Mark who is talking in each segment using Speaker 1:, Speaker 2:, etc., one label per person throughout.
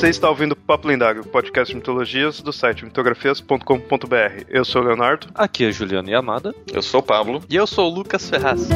Speaker 1: Você está ouvindo Papo Lendário, podcast de mitologias do site mitografias.com.br. Eu sou o Leonardo.
Speaker 2: Aqui é Juliano Yamada.
Speaker 3: Eu sou o Pablo.
Speaker 4: E eu sou o Lucas Ferraz.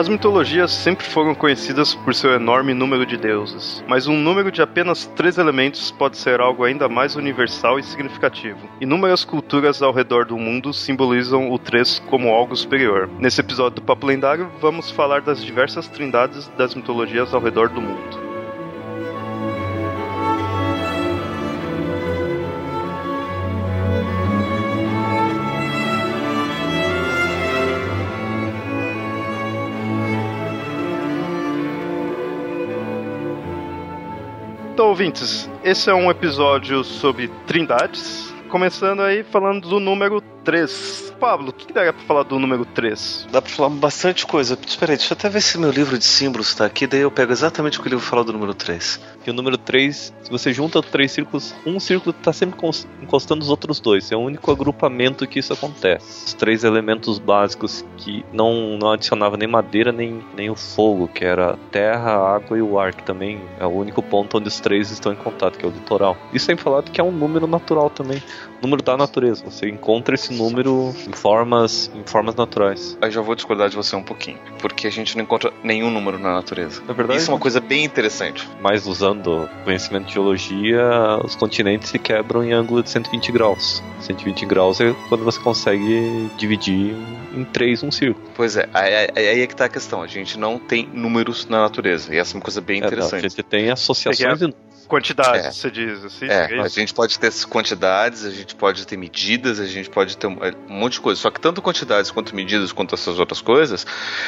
Speaker 1: As mitologias sempre foram conhecidas por seu enorme número de deuses, mas um número de apenas três elementos pode ser algo ainda mais universal e significativo. Inúmeras culturas ao redor do mundo simbolizam o três como algo superior. Nesse episódio do Papo Lendário, vamos falar das diversas trindades das mitologias ao redor do mundo. Ouvintes, esse é um episódio sobre trindades. Começando aí falando do número 3. Pablo, o que daria pra falar do número 3?
Speaker 3: Dá pra falar bastante coisa. Espera aí, deixa eu até ver se meu livro de símbolos tá aqui, daí eu pego exatamente o que o livro fala do número 3.
Speaker 2: E o número 3, se você junta três círculos, um círculo tá sempre encostando os outros dois. É o único agrupamento que isso acontece. Os três elementos básicos que não, não adicionava nem madeira nem, nem o fogo, que era a terra, a água e o ar, que também é o único ponto onde os três estão em contato, que é o litoral. Isso tem falado que é um número natural também. Número da natureza. Você encontra esse número em formas, em formas naturais.
Speaker 3: Aí já vou discordar de você um pouquinho, porque a gente não encontra nenhum número na natureza.
Speaker 2: É verdade.
Speaker 3: Isso é uma coisa bem interessante.
Speaker 2: Mas usando conhecimento de geologia, os continentes se quebram em ângulo de 120 graus. 120 graus é quando você consegue dividir em três um círculo.
Speaker 3: Pois é, aí, aí é que tá a questão. A gente não tem números na natureza. E essa é uma coisa bem interessante.
Speaker 2: É, não, a gente tem associações de
Speaker 1: Quantidades,
Speaker 3: É.
Speaker 1: você diz assim?
Speaker 3: É,
Speaker 1: é
Speaker 3: a gente pode ter essas quantidades, a gente pode ter medidas, a gente pode ter um, um monte de coisa. Só que tanto quantidades quanto medidas quanto essas outras coisas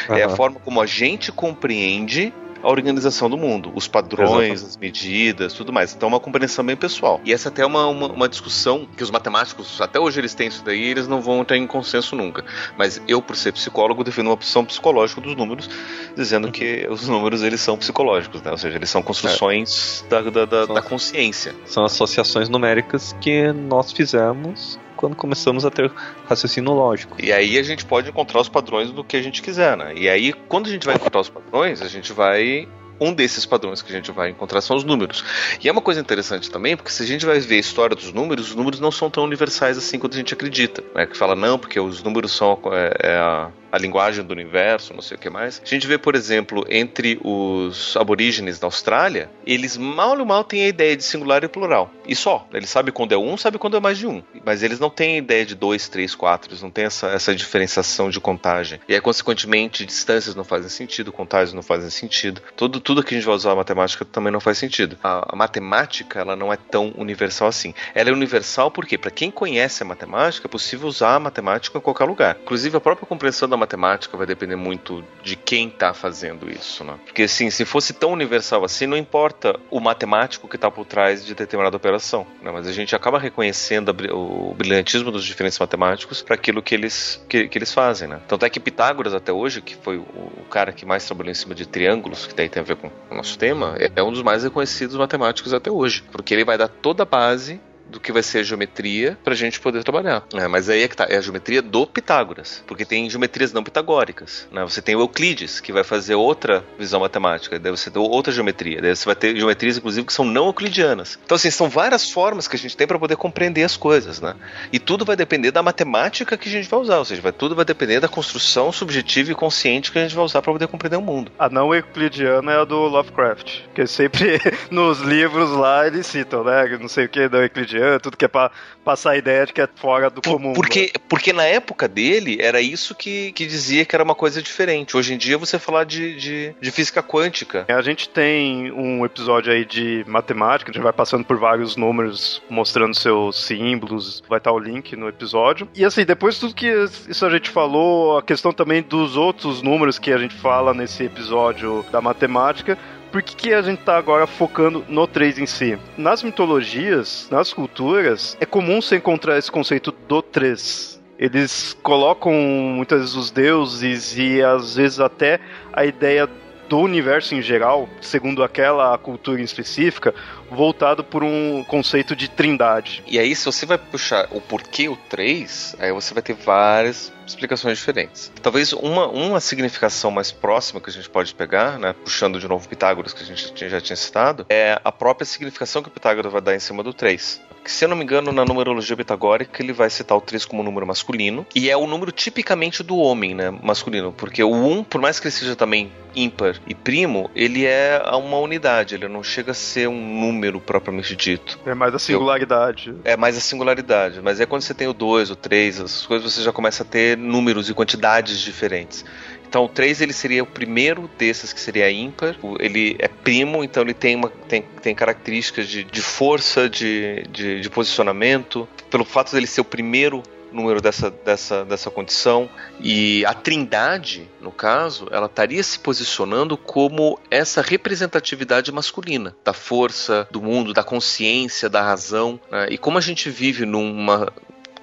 Speaker 3: é a forma como a gente compreende a organização do mundo, os padrões, as medidas, tudo mais. Então é uma compreensão bem pessoal. E essa até é uma, uma, uma discussão que os matemáticos, até hoje eles têm isso daí, eles não vão ter em consenso nunca. Mas eu, por ser psicólogo, defendo uma opção psicológica dos números, dizendo que os números eles são psicológicos, né? Ou seja, eles são construções da, da, da,
Speaker 2: São
Speaker 3: da consciência.
Speaker 2: São associações numéricas que nós fizemos quando começamos a ter raciocínio lógico.
Speaker 3: E aí a gente pode encontrar os padrões do que a gente quiser, né? E aí, quando a gente vai encontrar os padrões, a gente vai. Um desses padrões que a gente vai encontrar são os números. E é uma coisa interessante também, porque se a gente vai ver a história dos números, os números não são tão universais assim quanto a gente acredita. Né? Que fala, não, porque os números são é, é a, a linguagem do universo, não sei o que mais. A gente vê, por exemplo, entre os aborígenes da Austrália, eles mal ou mal têm a ideia de singular e plural. E só. Eles sabem quando é um, sabem quando é mais de um. Mas eles não têm a ideia de dois, três, quatro. Eles não têm essa, essa diferenciação de contagem. E aí, consequentemente, distâncias não fazem sentido, contagens não fazem sentido. Tudo, tudo que a gente vai usar a matemática também não faz sentido. A, a matemática, ela não é tão universal assim. Ela é universal porque, para quem conhece a matemática, é possível usar a matemática em qualquer lugar. Inclusive, a própria compreensão da matemática vai depender muito de quem está fazendo isso, né? Porque, assim, se fosse tão universal assim, não importa o matemático que está por trás de determinada operação, né? Mas a gente acaba reconhecendo o brilhantismo dos diferentes matemáticos para aquilo que eles, que, que eles fazem, né? Tanto é que Pitágoras, até hoje, que foi o, cara que mais trabalhou em cima de triângulos, que daí tem a ver com o nosso tema, é um dos mais reconhecidos matemáticos até hoje. Porque ele vai dar toda a base do que vai ser a geometria para a gente poder trabalhar. É, mas aí é que tá, é a geometria do Pitágoras, porque tem geometrias não pitagóricas. Né? Você tem o Euclides, que vai fazer outra visão matemática, daí você tem outra geometria, daí você vai ter geometrias, inclusive, que são não euclidianas. Então, assim, são várias formas que a gente tem para poder compreender as coisas, né? E tudo vai depender da matemática que a gente vai usar, ou seja, vai, tudo vai depender da construção subjetiva e consciente que a gente vai usar para poder compreender o mundo.
Speaker 1: A não euclidiana é a do Lovecraft. Que sempre nos livros lá eles citam, né? Não sei o que, não euclidiana, tudo que é pra passar a ideia de que é fora do
Speaker 3: Por-
Speaker 1: comum. né?
Speaker 3: porque, porque na época dele era isso que, que dizia que era uma coisa diferente. Hoje em dia você falar de, de, de física quântica.
Speaker 1: A gente tem um episódio aí de matemática, a gente vai passando por vários números, mostrando seus símbolos, vai estar o link no episódio. E assim, depois de tudo que isso a gente falou, a questão também dos outros números que a gente fala nesse episódio da matemática, por que, que a gente tá agora focando no 3 em si? Nas mitologias, nas culturas, é comum você encontrar esse conceito do 3. Eles colocam muitas vezes os deuses e às vezes até a ideia do universo em geral, segundo aquela cultura em específica, voltado por um conceito de trindade.
Speaker 3: E aí, se você vai puxar o porquê o 3, aí você vai ter várias explicações diferentes. Talvez uma, uma significação mais próxima que a gente pode pegar, né, puxando de novo Pitágoras, que a gente já tinha citado, é a própria significação que o Pitágoras vai dar em cima do 3 que, se eu não me engano, na numerologia pitagórica ele vai citar o 3 como número masculino, e é o número tipicamente do homem, né, masculino, porque o 1, por mais que ele seja também ímpar e primo, ele é uma unidade, ele não chega a ser um número propriamente dito.
Speaker 1: É mais a singularidade.
Speaker 3: Eu, é mais a singularidade, mas é quando você tem o 2, o 3, essas coisas, você já começa a ter números e quantidades diferentes. Então o 3 ele seria o primeiro desses que seria ímpar. Ele é primo, então ele tem, uma, tem, tem características de, de força, de, de, de posicionamento. Pelo fato dele ser o primeiro número dessa, dessa, dessa condição. E a trindade, no caso, ela estaria se posicionando como essa representatividade masculina, da força, do mundo, da consciência, da razão. Né? E como a gente vive numa,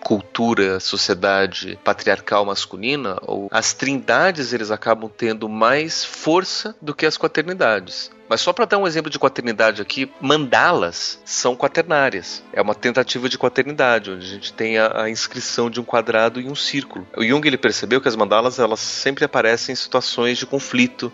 Speaker 3: cultura, sociedade patriarcal masculina, as trindades eles acabam tendo mais força do que as quaternidades. Mas só para dar um exemplo de quaternidade aqui, mandalas são quaternárias. É uma tentativa de quaternidade, onde a gente tem a, a, inscrição de um quadrado e um círculo. O Jung ele percebeu que as mandalas elas sempre aparecem em situações de conflito,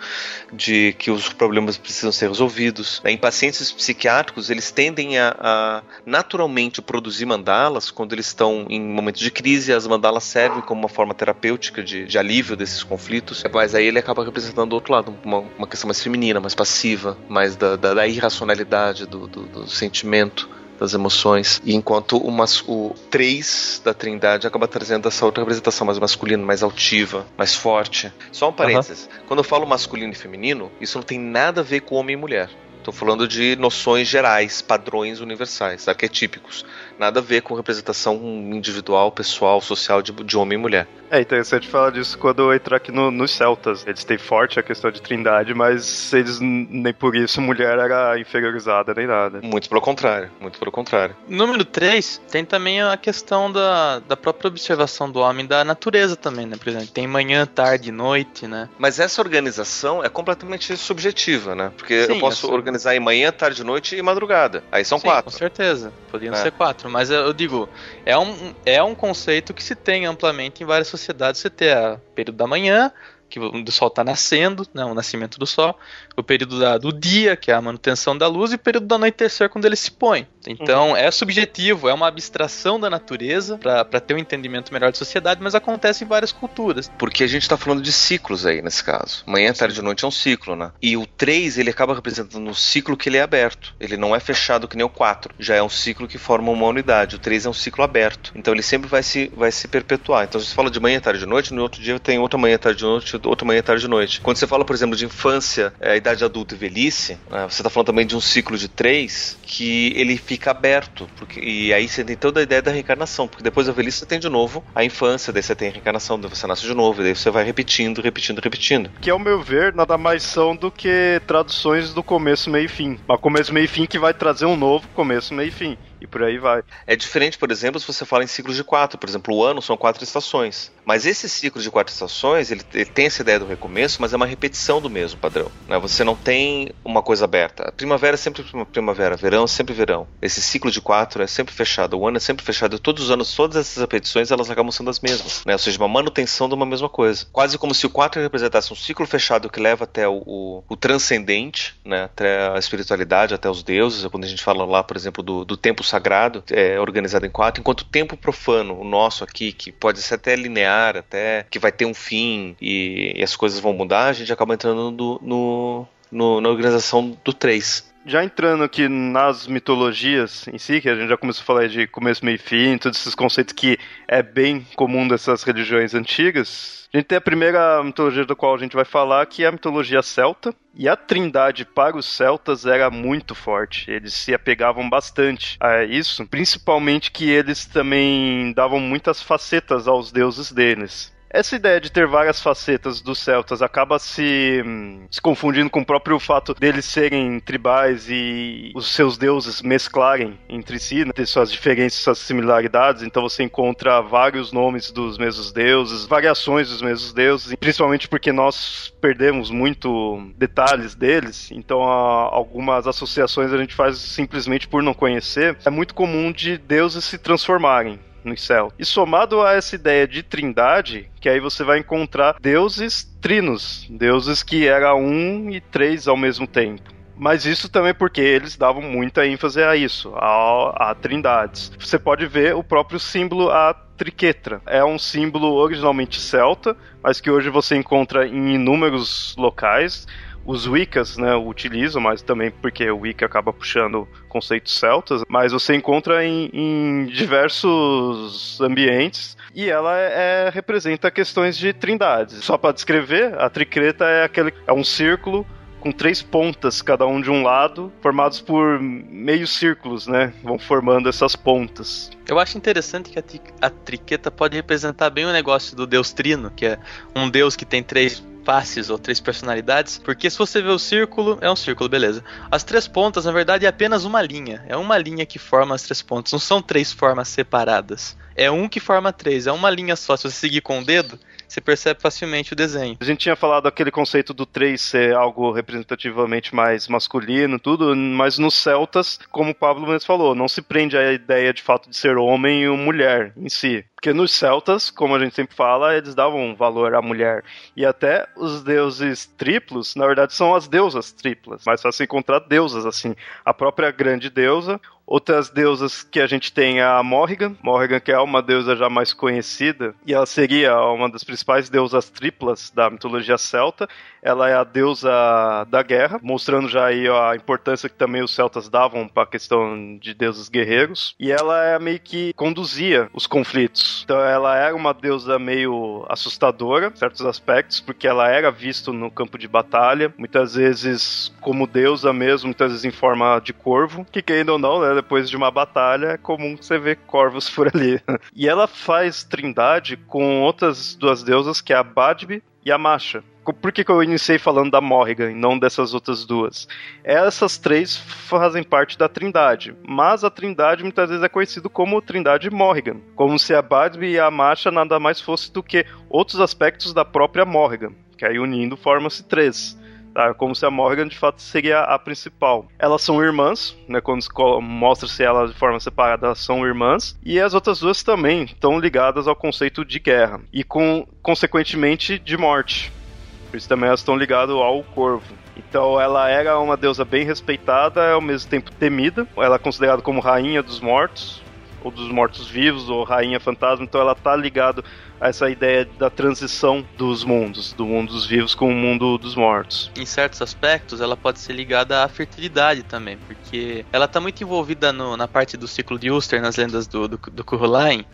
Speaker 3: de que os problemas precisam ser resolvidos. Em pacientes psiquiátricos, eles tendem a, a naturalmente produzir mandalas quando eles estão em momentos de crise. As mandalas servem como uma forma terapêutica de, de alívio desses conflitos. Mas aí ele acaba representando do outro lado, uma, uma questão mais feminina, mais passiva mais da, da, da irracionalidade do, do, do, sentimento, das emoções. E enquanto o, mas, o 3 da Trindade acaba trazendo essa outra representação mais masculina, mais altiva, mais forte. Só um parênteses: uhum. quando eu falo masculino e feminino, isso não tem nada a ver com homem e mulher. Estou falando de noções gerais, padrões universais, arquetípicos nada a ver com representação individual, pessoal, social de, de homem e mulher.
Speaker 1: É interessante falar disso quando entrar aqui no, nos celtas. Eles têm forte a questão de trindade, mas eles nem por isso mulher era inferiorizada nem nada.
Speaker 3: Muito pelo contrário, muito pelo contrário.
Speaker 4: Número 3, tem também a questão da, da própria observação do homem da natureza também, né? Por exemplo, tem manhã, tarde, noite, né?
Speaker 3: Mas essa organização é completamente subjetiva, né? Porque Sim, eu posso organizar em manhã, tarde, noite e madrugada. Aí são
Speaker 4: Sim,
Speaker 3: quatro.
Speaker 4: Com certeza. Poderiam é. ser quatro quatro, mas eu digo, é um, é um conceito que se tem amplamente em várias sociedades. Você tem a período da manhã, que o sol está nascendo, né, o nascimento do sol, o período da, do dia, que é a manutenção da luz, e o período do anoitecer, quando ele se põe. Então uhum. é subjetivo, é uma abstração da natureza para ter um entendimento melhor de sociedade, mas acontece em várias culturas.
Speaker 3: Porque a gente está falando de ciclos aí nesse caso. Manhã, tarde e noite é um ciclo, né? E o 3 ele acaba representando um ciclo que ele é aberto. Ele não é fechado que nem o 4. Já é um ciclo que forma uma unidade. O 3 é um ciclo aberto. Então ele sempre vai se, vai se perpetuar. Então se você fala de manhã, tarde e noite, no outro dia tem outra manhã, tarde e noite, outra manhã, tarde e noite. Quando você fala, por exemplo, de infância, é, idade adulta e velhice, né, você está falando também de um ciclo de 3 que ele fica fica aberto. Porque, e aí você tem toda a ideia da reencarnação, porque depois da velhice você tem de novo a infância, daí você tem a reencarnação, daí você nasce de novo, daí você vai repetindo, repetindo, repetindo.
Speaker 1: Que ao meu ver, nada mais são do que traduções do começo, meio e fim. Mas começo, meio e fim que vai trazer um novo começo, meio e fim e por aí vai.
Speaker 3: É diferente, por exemplo, se você fala em ciclos de quatro. Por exemplo, o ano são quatro estações. Mas esse ciclo de quatro estações, ele, tem essa ideia do recomeço, mas é uma repetição do mesmo padrão. Né? Você não tem uma coisa aberta. Primavera é sempre primavera, verão é sempre verão. Esse ciclo de quatro é sempre fechado, o ano é sempre fechado. Todos os anos, todas essas repetições, elas acabam sendo as mesmas. Né? Ou seja, uma manutenção de uma mesma coisa. Quase como se o quatro representasse um ciclo fechado que leva até o, o, o transcendente, né? até a espiritualidade, até os deuses. Quando a gente fala lá, por exemplo, do, do tempo sagrado, é, organizado em quatro, enquanto o tempo profano, o nosso aqui, que pode ser até linear, até que vai ter um fim e, e as coisas vão mudar, a gente acaba entrando no, no, na organização do três
Speaker 1: já entrando aqui nas mitologias em si, que a gente já começou a falar de começo, meio e fim, todos esses conceitos que é bem comum dessas religiões antigas, a gente tem a primeira mitologia do qual a gente vai falar, que é a mitologia celta. E a trindade para os celtas era muito forte. Eles se apegavam bastante a isso, principalmente que eles também davam muitas facetas aos deuses deles essa ideia de ter várias facetas dos celtas acaba se, se confundindo com o próprio fato deles serem tribais e os seus deuses mesclarem entre si, né, ter suas diferenças, suas similaridades. Então você encontra vários nomes dos mesmos deuses, variações dos mesmos deuses, principalmente porque nós perdemos muito detalhes deles. Então algumas associações a gente faz simplesmente por não conhecer. É muito comum de deuses se transformarem no céu. E somado a essa ideia de trindade, que aí você vai encontrar deuses trinos, deuses que era um e três ao mesmo tempo. Mas isso também porque eles davam muita ênfase a isso, a, a trindades. Você pode ver o próprio símbolo, a triquetra. É um símbolo originalmente celta, mas que hoje você encontra em inúmeros locais os Wiccas né, utilizam, mas também porque o Wicca acaba puxando conceitos celtas, mas você encontra em, em diversos ambientes e ela é, representa questões de trindades. Só para descrever, a tricreta é aquele é um círculo com três pontas, cada um de um lado, formados por meios círculos, né? Vão formando essas pontas.
Speaker 4: Eu acho interessante que a, a triqueta pode representar bem o negócio do deus Trino, que é um deus que tem três faces ou três personalidades, porque se você vê o círculo, é um círculo, beleza. As três pontas, na verdade, é apenas uma linha. É uma linha que forma as três pontas, não são três formas separadas. É um que forma três, é uma linha só. Se você seguir com o dedo, você percebe facilmente o desenho.
Speaker 1: A gente tinha falado aquele conceito do 3 ser algo representativamente mais masculino, tudo, mas nos celtas, como o Pablo mesmo falou, não se prende à ideia de fato de ser homem ou mulher em si. Porque nos celtas, como a gente sempre fala, eles davam valor à mulher. E até os deuses triplos, na verdade, são as deusas triplas. Mas se encontrar deusas, assim. A própria grande deusa, Outras deusas que a gente tem é a Morrigan. Morrigan, que é uma deusa já mais conhecida, e ela seria uma das principais deusas triplas da mitologia celta. Ela é a deusa da guerra, mostrando já aí a importância que também os celtas davam para a questão de deuses guerreiros. E ela é meio que conduzia os conflitos. Então ela era uma deusa meio assustadora, em certos aspectos, porque ela era vista no campo de batalha, muitas vezes como deusa mesmo, muitas vezes em forma de corvo, que querendo ou não, né, depois de uma batalha, é comum você ver corvos por ali. E ela faz trindade com outras duas deusas, que é a Badbi e a Masha. Por que, que eu iniciei falando da Morrigan e não dessas outras duas? Essas três fazem parte da Trindade, mas a Trindade muitas vezes é conhecido como Trindade Morrigan, como se a Badbi e a Masha nada mais fosse do que outros aspectos da própria Morrigan, que aí unindo forma-se três. Tá? Como se a Morgan de fato seria a principal. Elas são irmãs, né? Quando mostra-se elas de forma separada, elas são irmãs. E as outras duas também estão ligadas ao conceito de guerra. E com, consequentemente, de morte. Por isso também elas estão ligadas ao corvo. Então ela era uma deusa bem respeitada, ao mesmo tempo temida. Ela é considerada como rainha dos mortos, ou dos mortos-vivos, ou rainha fantasma. Então ela tá ligado essa ideia da transição dos mundos, do mundo dos vivos com o mundo dos mortos.
Speaker 4: Em certos aspectos, ela pode ser ligada à fertilidade também, porque ela está muito envolvida no, na parte do ciclo de Uster, nas lendas do, do, do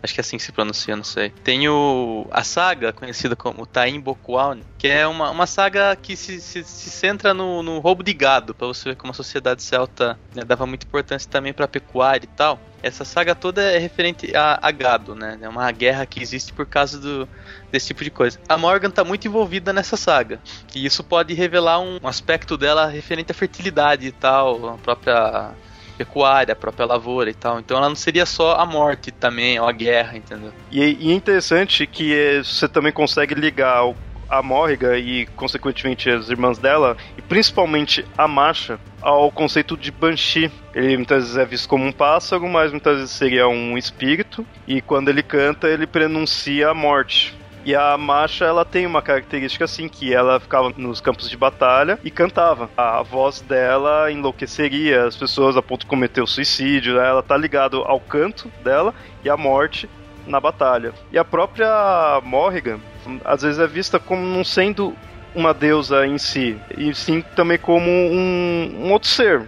Speaker 4: acho que é assim que se pronuncia, não sei. Tem o, a saga conhecida como Tain Bokuaun, que é uma, uma saga que se, se, se centra no, no roubo de gado, para você ver como a sociedade celta né, dava muita importância também para pecuária e tal. Essa saga toda é referente a, a gado, né? É uma guerra que existe por causa do, desse tipo de coisa. A Morgan está muito envolvida nessa saga. E isso pode revelar um aspecto dela referente à fertilidade e tal, a própria pecuária, a própria lavoura e tal. Então ela não seria só a morte também, ou a guerra, entendeu?
Speaker 1: E, e é interessante que você também consegue ligar o a Morriga e, consequentemente, as irmãs dela, e principalmente a Masha, ao conceito de Banshee. Ele muitas vezes é visto como um pássaro, mas muitas vezes seria um espírito, e quando ele canta, ele prenuncia a morte. E a Masha, ela tem uma característica assim, que ela ficava nos campos de batalha e cantava. A voz dela enlouqueceria as pessoas a ponto de cometer o suicídio, né? ela tá ligado ao canto dela e à morte na batalha. E a própria Morrigan, às vezes é vista como não sendo uma deusa em si, e sim também como um, um outro ser.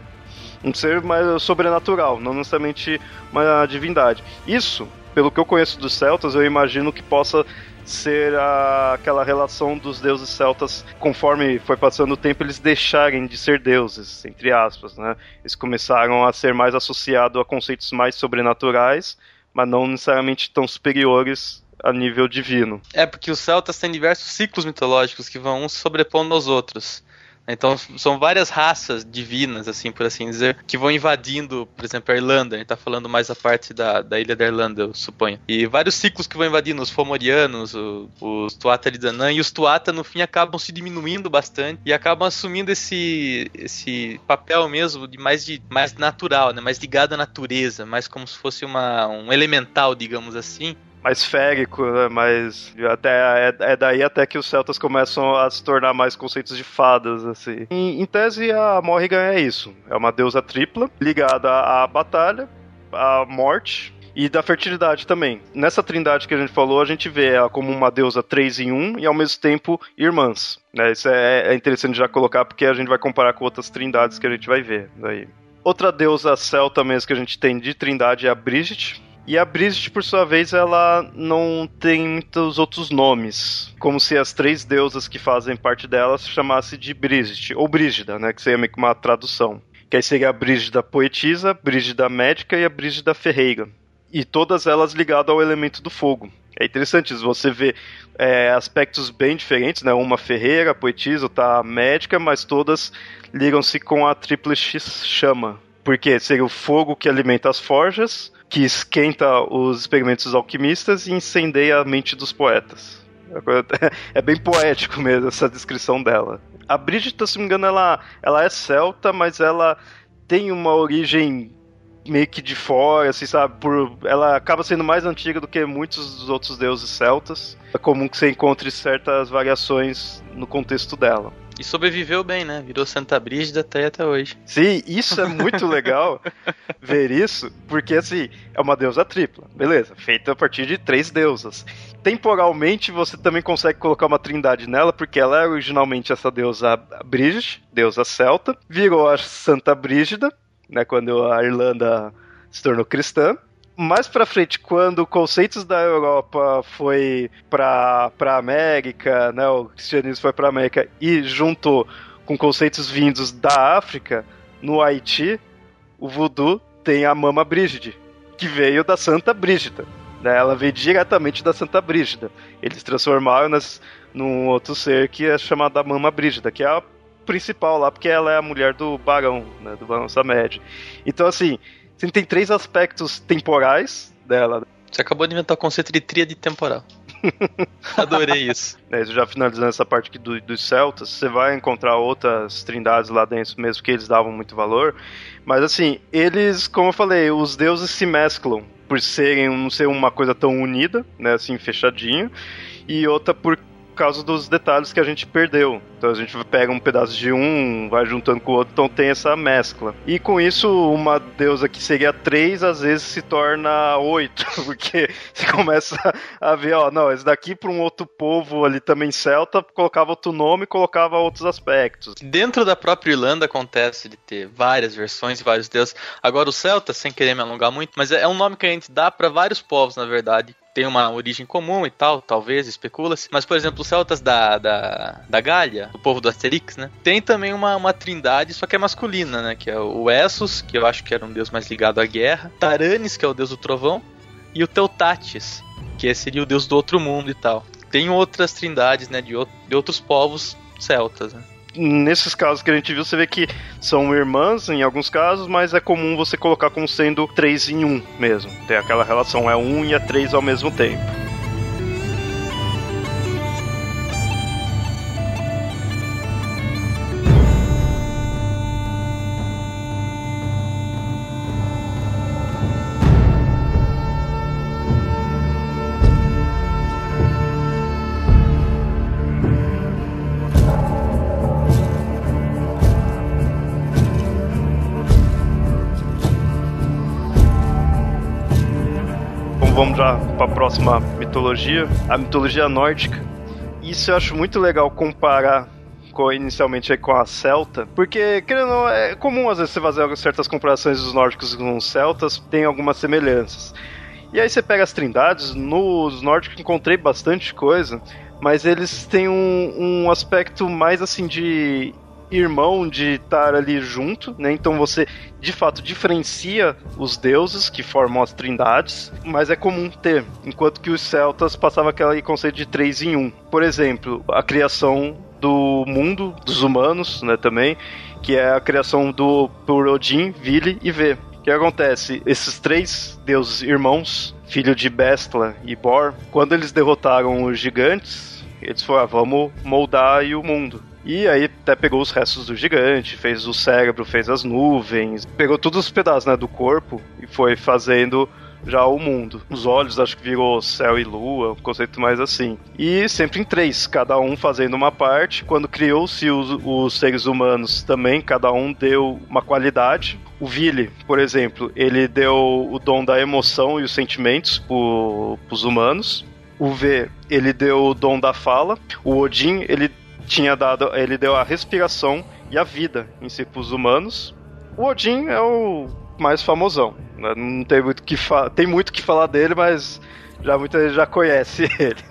Speaker 1: Um ser mais sobrenatural, não necessariamente uma divindade. Isso, pelo que eu conheço dos celtas, eu imagino que possa ser a, aquela relação dos deuses celtas, conforme foi passando o tempo, eles deixarem de ser deuses, entre aspas, né? Eles começaram a ser mais associados a conceitos mais sobrenaturais, mas não necessariamente tão superiores a nível divino.
Speaker 4: É, porque os celtas têm diversos ciclos mitológicos que vão se sobrepondo aos outros. Então são várias raças divinas, assim, por assim dizer, que vão invadindo, por exemplo, a Irlanda. A gente tá falando mais a parte da, da ilha da Irlanda, eu suponho. E vários ciclos que vão invadindo, os Fomorianos, o, os de Danann, e os Tuata, no fim, acabam se diminuindo bastante e acabam assumindo esse, esse papel mesmo de mais, de mais natural, né? mais ligado à natureza, mais como se fosse uma, um elemental, digamos assim
Speaker 1: mais férico, né? mais até é, é, daí até que os celtas começam a se tornar mais conceitos de fadas assim. Em, em tese a Morrigan é isso, é uma deusa tripla ligada à batalha, à morte e da fertilidade também. Nessa trindade que a gente falou, a gente vê ela como uma deusa três em um e ao mesmo tempo irmãs. Né? Isso é, é interessante já colocar porque a gente vai comparar com outras trindades que a gente vai ver daí. Outra deusa celta mesmo que a gente tem de trindade é a Brigitte, e a Brigitte, por sua vez, ela não tem muitos outros nomes. Como se as três deusas que fazem parte dela se chamasse de Brigitte, ou Brígida, né? Que seria meio que uma tradução. Que aí seria a Brígida poetisa, a Brígida médica e a Brígida ferreira. E todas elas ligadas ao elemento do fogo. É interessante você vê é, aspectos bem diferentes, né? Uma ferreira, poetisa, outra médica, mas todas ligam-se com a tríplice chama. Porque seria o fogo que alimenta as forjas, que esquenta os experimentos alquimistas e incendeia a mente dos poetas. É bem poético mesmo essa descrição dela. A Brígida, se não me engano, ela, ela é celta, mas ela tem uma origem meio que de fora, assim, sabe? Por, ela acaba sendo mais antiga do que muitos dos outros deuses celtas. É comum que você encontre certas variações no contexto dela.
Speaker 4: E sobreviveu bem, né? Virou Santa Brígida até até hoje.
Speaker 1: Sim, isso é muito legal ver isso, porque assim, é uma deusa tripla, beleza, feita a partir de três deusas. Temporalmente você também consegue colocar uma trindade nela, porque ela é originalmente essa deusa Brígida, deusa celta, virou a Santa Brígida, né, quando a Irlanda se tornou cristã, mais pra frente, quando conceitos da Europa foi pra, pra América, né, o cristianismo foi pra América e juntou com conceitos vindos da África, no Haiti, o voodoo tem a Mama Brígide, que veio da Santa Brígida. Né, ela veio diretamente da Santa Brígida. Eles transformaram nas, num outro ser que é chamada Mama Brígida, que é a principal lá, porque ela é a mulher do barão, né, do barão Samed. Então, assim, você tem três aspectos temporais dela.
Speaker 4: Você acabou de inventar o conceito de tríade temporal. Adorei isso.
Speaker 1: É, já finalizando essa parte aqui do, dos celtas, você vai encontrar outras trindades lá dentro, mesmo que eles davam muito valor. Mas assim, eles, como eu falei, os deuses se mesclam por serem não ser uma coisa tão unida, né, assim, fechadinho, e outra por causa dos detalhes que a gente perdeu. Então a gente pega um pedaço de um, vai juntando com o outro, então tem essa mescla. E com isso, uma deusa que seria três, às vezes se torna oito, porque você começa a ver, ó, não, esse daqui para um outro povo ali também celta, colocava outro nome, colocava outros aspectos.
Speaker 4: Dentro da própria Irlanda acontece de ter várias versões e vários deuses. Agora o celta, sem querer me alongar muito, mas é um nome que a gente dá para vários povos, na verdade tem uma origem comum e tal, talvez, especula-se. Mas, por exemplo, os celtas da, da, da Gália, o povo do Asterix, né? Tem também uma, uma trindade, só que é masculina, né? Que é o Essos, que eu acho que era um deus mais ligado à guerra. Taranis, que é o deus do trovão. E o Teutates, que seria o deus do outro mundo e tal. Tem outras trindades, né? De, de outros povos celtas, né?
Speaker 1: Nesses casos que a gente viu, você vê que são irmãs em alguns casos, mas é comum você colocar como sendo três em um mesmo. Tem aquela relação, é um e é três ao mesmo tempo. Mitologia, a mitologia nórdica. Isso eu acho muito legal comparar com, inicialmente com a celta, porque querendo, é comum às vezes você fazer certas comparações dos nórdicos com os celtas, tem algumas semelhanças. E aí você pega as trindades, nos nórdicos encontrei bastante coisa, mas eles têm um, um aspecto mais assim de irmão de estar ali junto, né? Então você de fato diferencia os deuses que formam as trindades, mas é comum ter, enquanto que os celtas passavam aquele conceito de três em um. Por exemplo, a criação do mundo dos humanos, né, também, que é a criação do por Odin, Vili e Vê. O que acontece? Esses três deuses irmãos, filho de Bestla e Bor, quando eles derrotaram os gigantes, eles falaram, ah, vamos moldar o mundo. E aí até pegou os restos do gigante, fez o cérebro, fez as nuvens, pegou todos os pedaços né, do corpo e foi fazendo já o mundo. Os olhos acho que virou céu e lua, um conceito mais assim. E sempre em três, cada um fazendo uma parte. Quando criou-se os, os, seres humanos também, cada um deu uma qualidade. O Vili, por exemplo, ele deu o dom da emoção e os sentimentos para os humanos. O V, ele deu o dom da fala. O Odin, ele tinha dado, ele deu a respiração e a vida em si para os humanos. O Odin é o mais famosão. Né? Não tem muito que tem muito que falar dele, mas já muita gente já conhece ele.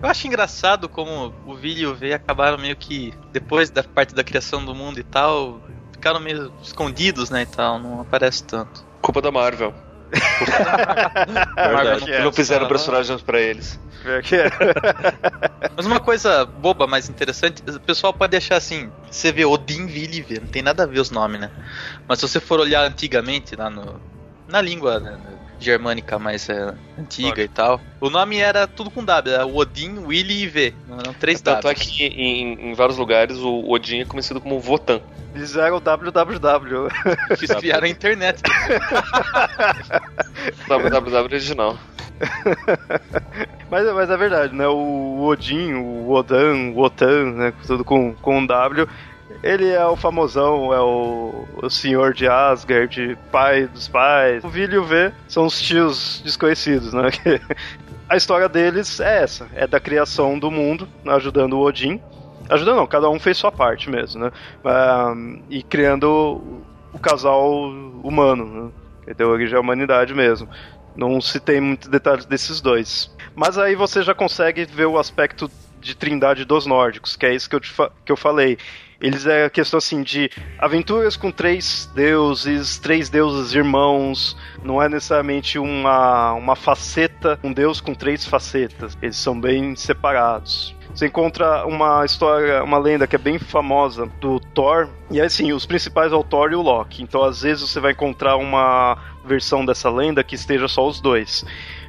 Speaker 4: Eu acho engraçado como o Vili e o V acabaram meio que depois da parte da criação do mundo e tal, ficaram meio escondidos, né, e tal, não aparece tanto.
Speaker 3: Culpa da Marvel. Marvel não, não fizeram personagens para eles.
Speaker 4: Mas uma coisa boba, mas interessante, o pessoal pode achar assim, você vê Odin, Vili, não tem nada a ver os nomes, né? Mas se você for olhar antigamente lá no, na língua né, germânica mais é, antiga e tal. O nome era tudo com W, era Odin, Willy e V. Eram três
Speaker 3: Tanto Tanto é que em, em, vários lugares o Odin é conhecido como Votan.
Speaker 1: Eles eram www.
Speaker 4: Eles criaram a internet.
Speaker 3: www original.
Speaker 1: mas, mas é verdade, né? O Odin, o Odan, o Otan, né? Tudo com, com um W ele é o famosão, é o, o senhor de Asgard, pai dos pais. O Vili e o V são os tios desconhecidos, né? a história deles é essa: é da criação do mundo, ajudando o Odin. Ajudando não, cada um fez sua parte mesmo, né? Um, e criando o casal humano, né? Deu origem à humanidade mesmo. Não se tem muitos detalhes desses dois. Mas aí você já consegue ver o aspecto de trindade dos nórdicos, que é isso que eu, que eu falei. Eles é a questão assim de aventuras com três deuses, três deuses irmãos. Não é necessariamente uma, uma faceta, um deus com três facetas. Eles são bem separados. Você encontra uma história, uma lenda que é bem famosa do Thor. E assim, os principais é o Thor e o Loki. Então, às vezes, você vai encontrar uma versão dessa lenda que esteja só os dois.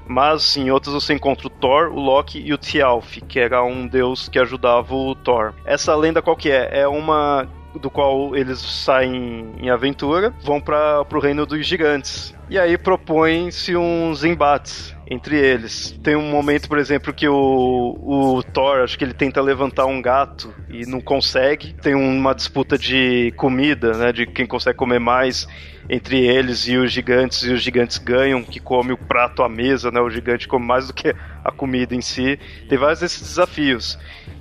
Speaker 1: Mas em outras você encontra o Thor, o Loki e o Thialf, que era um deus que ajudava o Thor. Essa lenda qual que é? É uma do qual eles saem em aventura, vão para o reino dos gigantes. E aí propõem-se uns embates entre eles. Tem um momento, por exemplo, que o, o Thor, acho que ele tenta levantar um gato e não consegue. Tem uma disputa de comida, né, de quem consegue comer mais entre eles e os gigantes, e os gigantes ganham, que come o prato à mesa, né? O gigante come mais do que a comida em si. Tem vários desses desafios.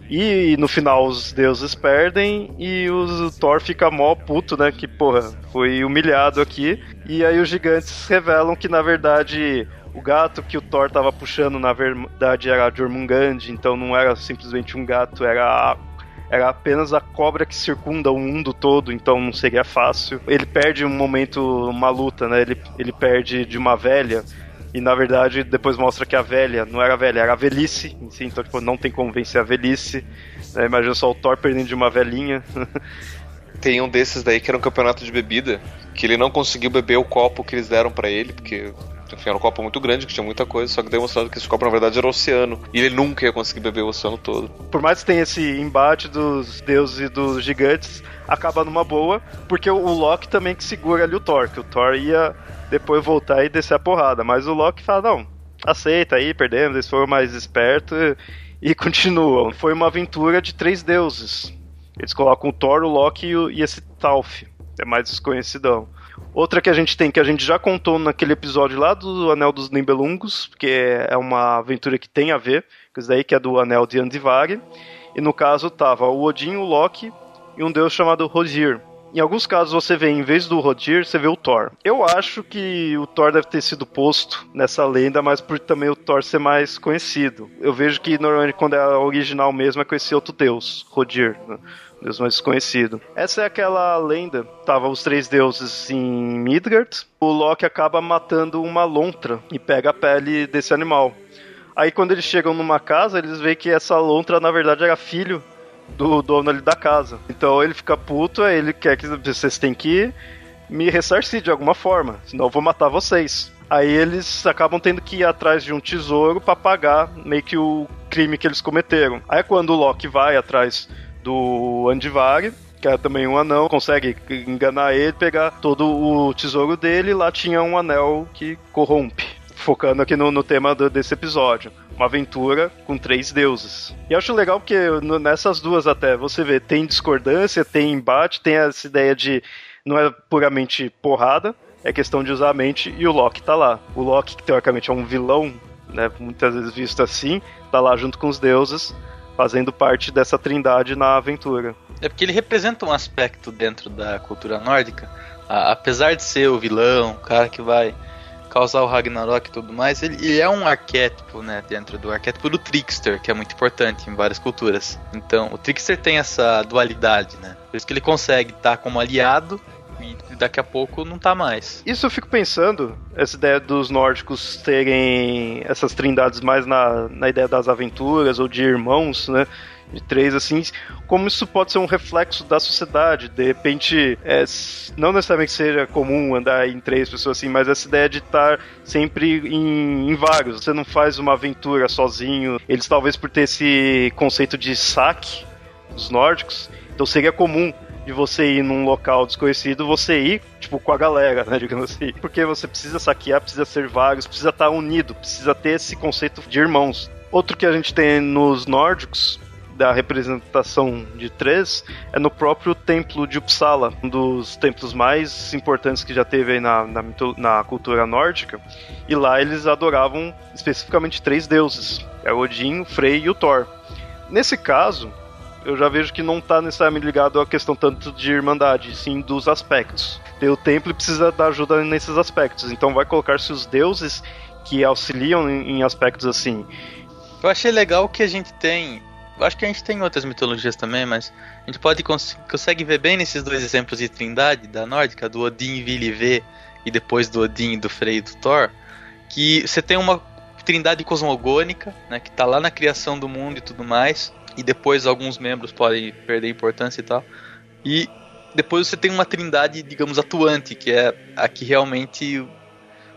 Speaker 1: E no final os deuses perdem e o Thor fica mó puto, né? Que, porra, foi humilhado aqui. E aí os gigantes revelam que, na verdade, o gato que o Thor tava puxando, na verdade, era Jormungand, então não era simplesmente um gato, era era apenas a cobra que circunda o mundo todo, então não seria fácil. Ele perde um momento, uma luta, né? Ele, ele perde de uma velha. E na verdade, depois mostra que a velha não era a velha, era a velhice. Si, então, tipo, não tem como vencer a velhice. Né? Imagina só o Thor perdendo de uma velhinha.
Speaker 3: Tem um desses daí que era um campeonato de bebida, que ele não conseguiu beber o copo que eles deram para ele, porque enfim, era um copo muito grande, que tinha muita coisa, só que demonstrado que esse copo na verdade era o oceano. E ele nunca ia conseguir beber o oceano todo.
Speaker 1: Por mais que tenha esse embate dos deuses e dos gigantes, acaba numa boa, porque o Loki também que segura ali o Thor, que o Thor ia depois voltar e descer a porrada. Mas o Loki fala, não, aceita aí, perdemos, eles foram mais espertos e, continuam. Foi uma aventura de três deuses. Eles colocam o Thor, o Loki e, esse Talf, é mais desconhecidão. Outra que a gente tem, que a gente já contou naquele episódio lá do Anel dos Nibelungos, que é uma aventura que tem a ver, com isso daí que é do Anel de Andivari. E no caso tava o Odin, o Loki e um deus chamado Rosir. Em alguns casos você vê, em vez do Rodir, você vê o Thor. Eu acho que o Thor deve ter sido posto nessa lenda, mas por também o Thor ser mais conhecido. Eu vejo que normalmente quando é original mesmo é esse outro deus, Rodir. Né? Deus mais desconhecido. Essa é aquela lenda. Tava os três deuses em Midgard. O Loki acaba matando uma lontra e pega a pele desse animal. Aí quando eles chegam numa casa, eles veem que essa lontra na verdade era filho do dono ali da casa. Então ele fica puto, ele quer que vocês têm que me ressarcir de alguma forma, senão eu vou matar vocês. Aí eles acabam tendo que ir atrás de um tesouro para pagar meio que o crime que eles cometeram. Aí quando o Loki vai atrás do Andivari, que é também um anão, consegue enganar ele, pegar todo o tesouro dele, lá tinha um anel que corrompe. Focando aqui no, no tema do, desse episódio. Uma aventura com três deuses. E acho legal porque nessas duas até, você vê, tem discordância, tem embate, tem essa ideia de não é puramente porrada, é questão de usar a mente e o Loki tá lá. O Loki, que teoricamente é um vilão, né, muitas vezes visto assim, tá lá junto com os deuses, fazendo parte dessa trindade na aventura.
Speaker 4: É porque ele representa um aspecto dentro da cultura nórdica, a, apesar de ser o vilão, o cara que vai causar o Ragnarok e tudo mais, ele, ele, é um arquétipo, né, dentro do arquétipo do Trickster, que é muito importante em várias culturas. Então, o Trickster tem essa dualidade, né? Por isso que ele consegue estar como aliado e daqui a pouco não tá mais.
Speaker 1: Isso eu fico pensando, essa ideia dos nórdicos terem essas trindades mais na, na ideia das aventuras ou de irmãos, né? De três, assim, como isso pode ser um reflexo da sociedade. De repente, é, não necessariamente seja comum andar em três pessoas assim, mas essa ideia de estar sempre em, em vários. Você não faz uma aventura sozinho. Eles talvez por ter esse conceito de saque dos nórdicos, então seria comum de você ir num local desconhecido, você ir, tipo, com a galera, né, digamos assim. Porque você precisa saquear, precisa ser vários, precisa estar unido, precisa ter esse conceito de irmãos. Outro que a gente tem nos nórdicos, da representação de três é no próprio templo de Uppsala, um dos templos mais importantes que já teve aí na, na, na cultura nórdica. E lá eles adoravam especificamente três deuses: é Odin, Frey e o Thor. Nesse caso, eu já vejo que não está necessariamente ligado à questão tanto de irmandade, sim dos aspectos. o templo precisa dar ajuda nesses aspectos, então vai colocar-se os deuses que auxiliam em aspectos assim.
Speaker 4: Eu achei legal que a gente tem. Acho que a gente tem outras mitologias também, mas a gente pode cons consegue ver bem nesses dois exemplos de trindade da nórdica, do Odin e Vili e depois do Odin, do Frey e do Thor, que você tem uma trindade cosmogônica, né, que está lá na criação do mundo e tudo mais, e depois alguns membros podem perder importância e tal. E depois você tem uma trindade, digamos, atuante, que é a que realmente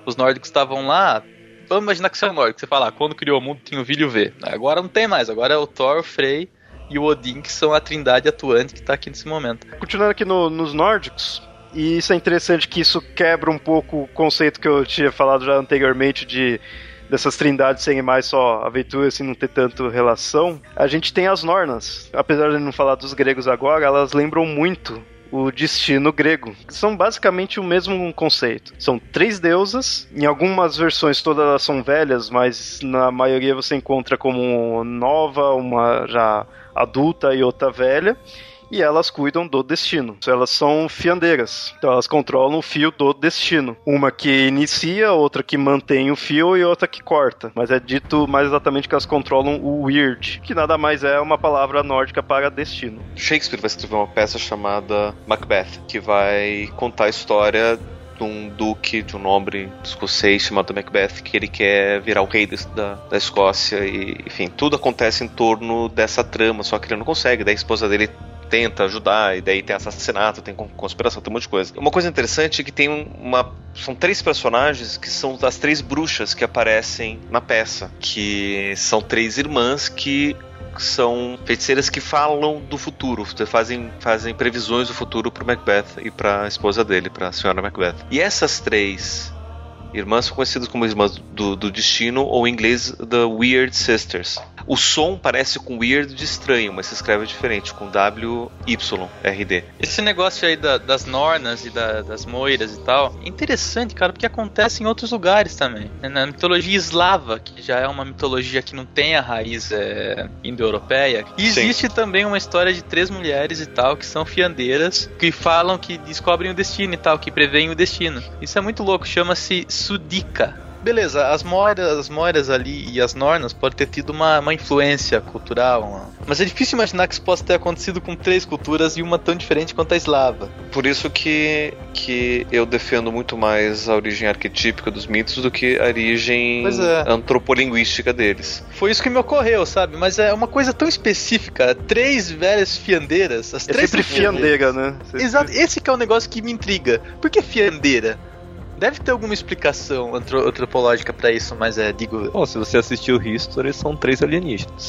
Speaker 4: os nórdicos estavam lá. Vamos imaginar que você é nórdico, você fala, ah, quando criou o mundo tinha o Vilho V. Agora não tem mais, agora é o Thor, o Frey e o Odin, que são a trindade atuante que está aqui nesse momento.
Speaker 1: Continuando aqui no, nos nórdicos, e isso é interessante que isso quebra um pouco o conceito que eu tinha falado já anteriormente de dessas trindades serem mais só aventura, assim, não ter tanto relação, a gente tem as Nornas. Apesar de não falar dos gregos agora, elas lembram muito o destino grego. São basicamente o mesmo conceito. São três deusas, em algumas versões todas elas são velhas, mas na maioria você encontra como nova, uma já adulta e outra velha e elas cuidam do destino. Elas são fiandeiras, então elas controlam o fio do destino. Uma que inicia, outra que mantém o fio e outra que corta. Mas é dito mais exatamente que elas controlam o weird, que nada mais é uma palavra nórdica para destino.
Speaker 3: Shakespeare vai escrever uma peça chamada Macbeth, que vai contar a história de um duque, de um nobre escocês chamado Macbeth, que ele quer virar o rei da, da Escócia e, enfim, tudo acontece em torno dessa trama, só que ele não consegue, daí a esposa dele tenta ajudar, e daí tem assassinato, tem conspiração, tem um monte de coisa. Uma coisa interessante é que tem uma. São três personagens que são das três bruxas que aparecem na peça. Que são três irmãs que são feiticeiras que falam do futuro, fazem, fazem previsões do futuro pro Macbeth e pra esposa dele, pra senhora Macbeth. E essas três irmãs são conhecidas como irmãs do, do destino, ou em inglês, The Weird Sisters. O som parece com weird de estranho, mas se escreve diferente, com W-Y-R-D.
Speaker 4: Esse negócio aí da, das Nornas e da, das Moiras e tal, é interessante, cara, porque acontece em outros lugares também. Na mitologia eslava, que já é uma mitologia que não tem a raiz é, indo-europeia, existe Sim. também uma história de três mulheres e tal, que são fiandeiras, que falam que descobrem o destino e tal, que preveem o destino. Isso é muito louco, chama-se Sudika beleza, as moiras, as moiras ali e as nornas podem ter tido uma, uma influência cultural, uma... mas é difícil imaginar que isso possa ter acontecido com três culturas e uma tão diferente quanto a eslava.
Speaker 3: Por isso que, que eu defendo muito mais a origem arquetípica dos mitos do que a origem é. antropolinguística deles.
Speaker 4: Foi isso que me ocorreu, sabe? Mas é uma coisa tão específica. Três velhas fiandeiras. As
Speaker 1: é
Speaker 4: três
Speaker 1: sempre fiandeira, né?
Speaker 4: Sempre... Exato. Esse que é o negócio que me intriga. Por que fiandeira? Deve ter alguma explicação antropológica para isso, mas é, digo.
Speaker 2: Bom, se você assistiu History, são três alienígenas.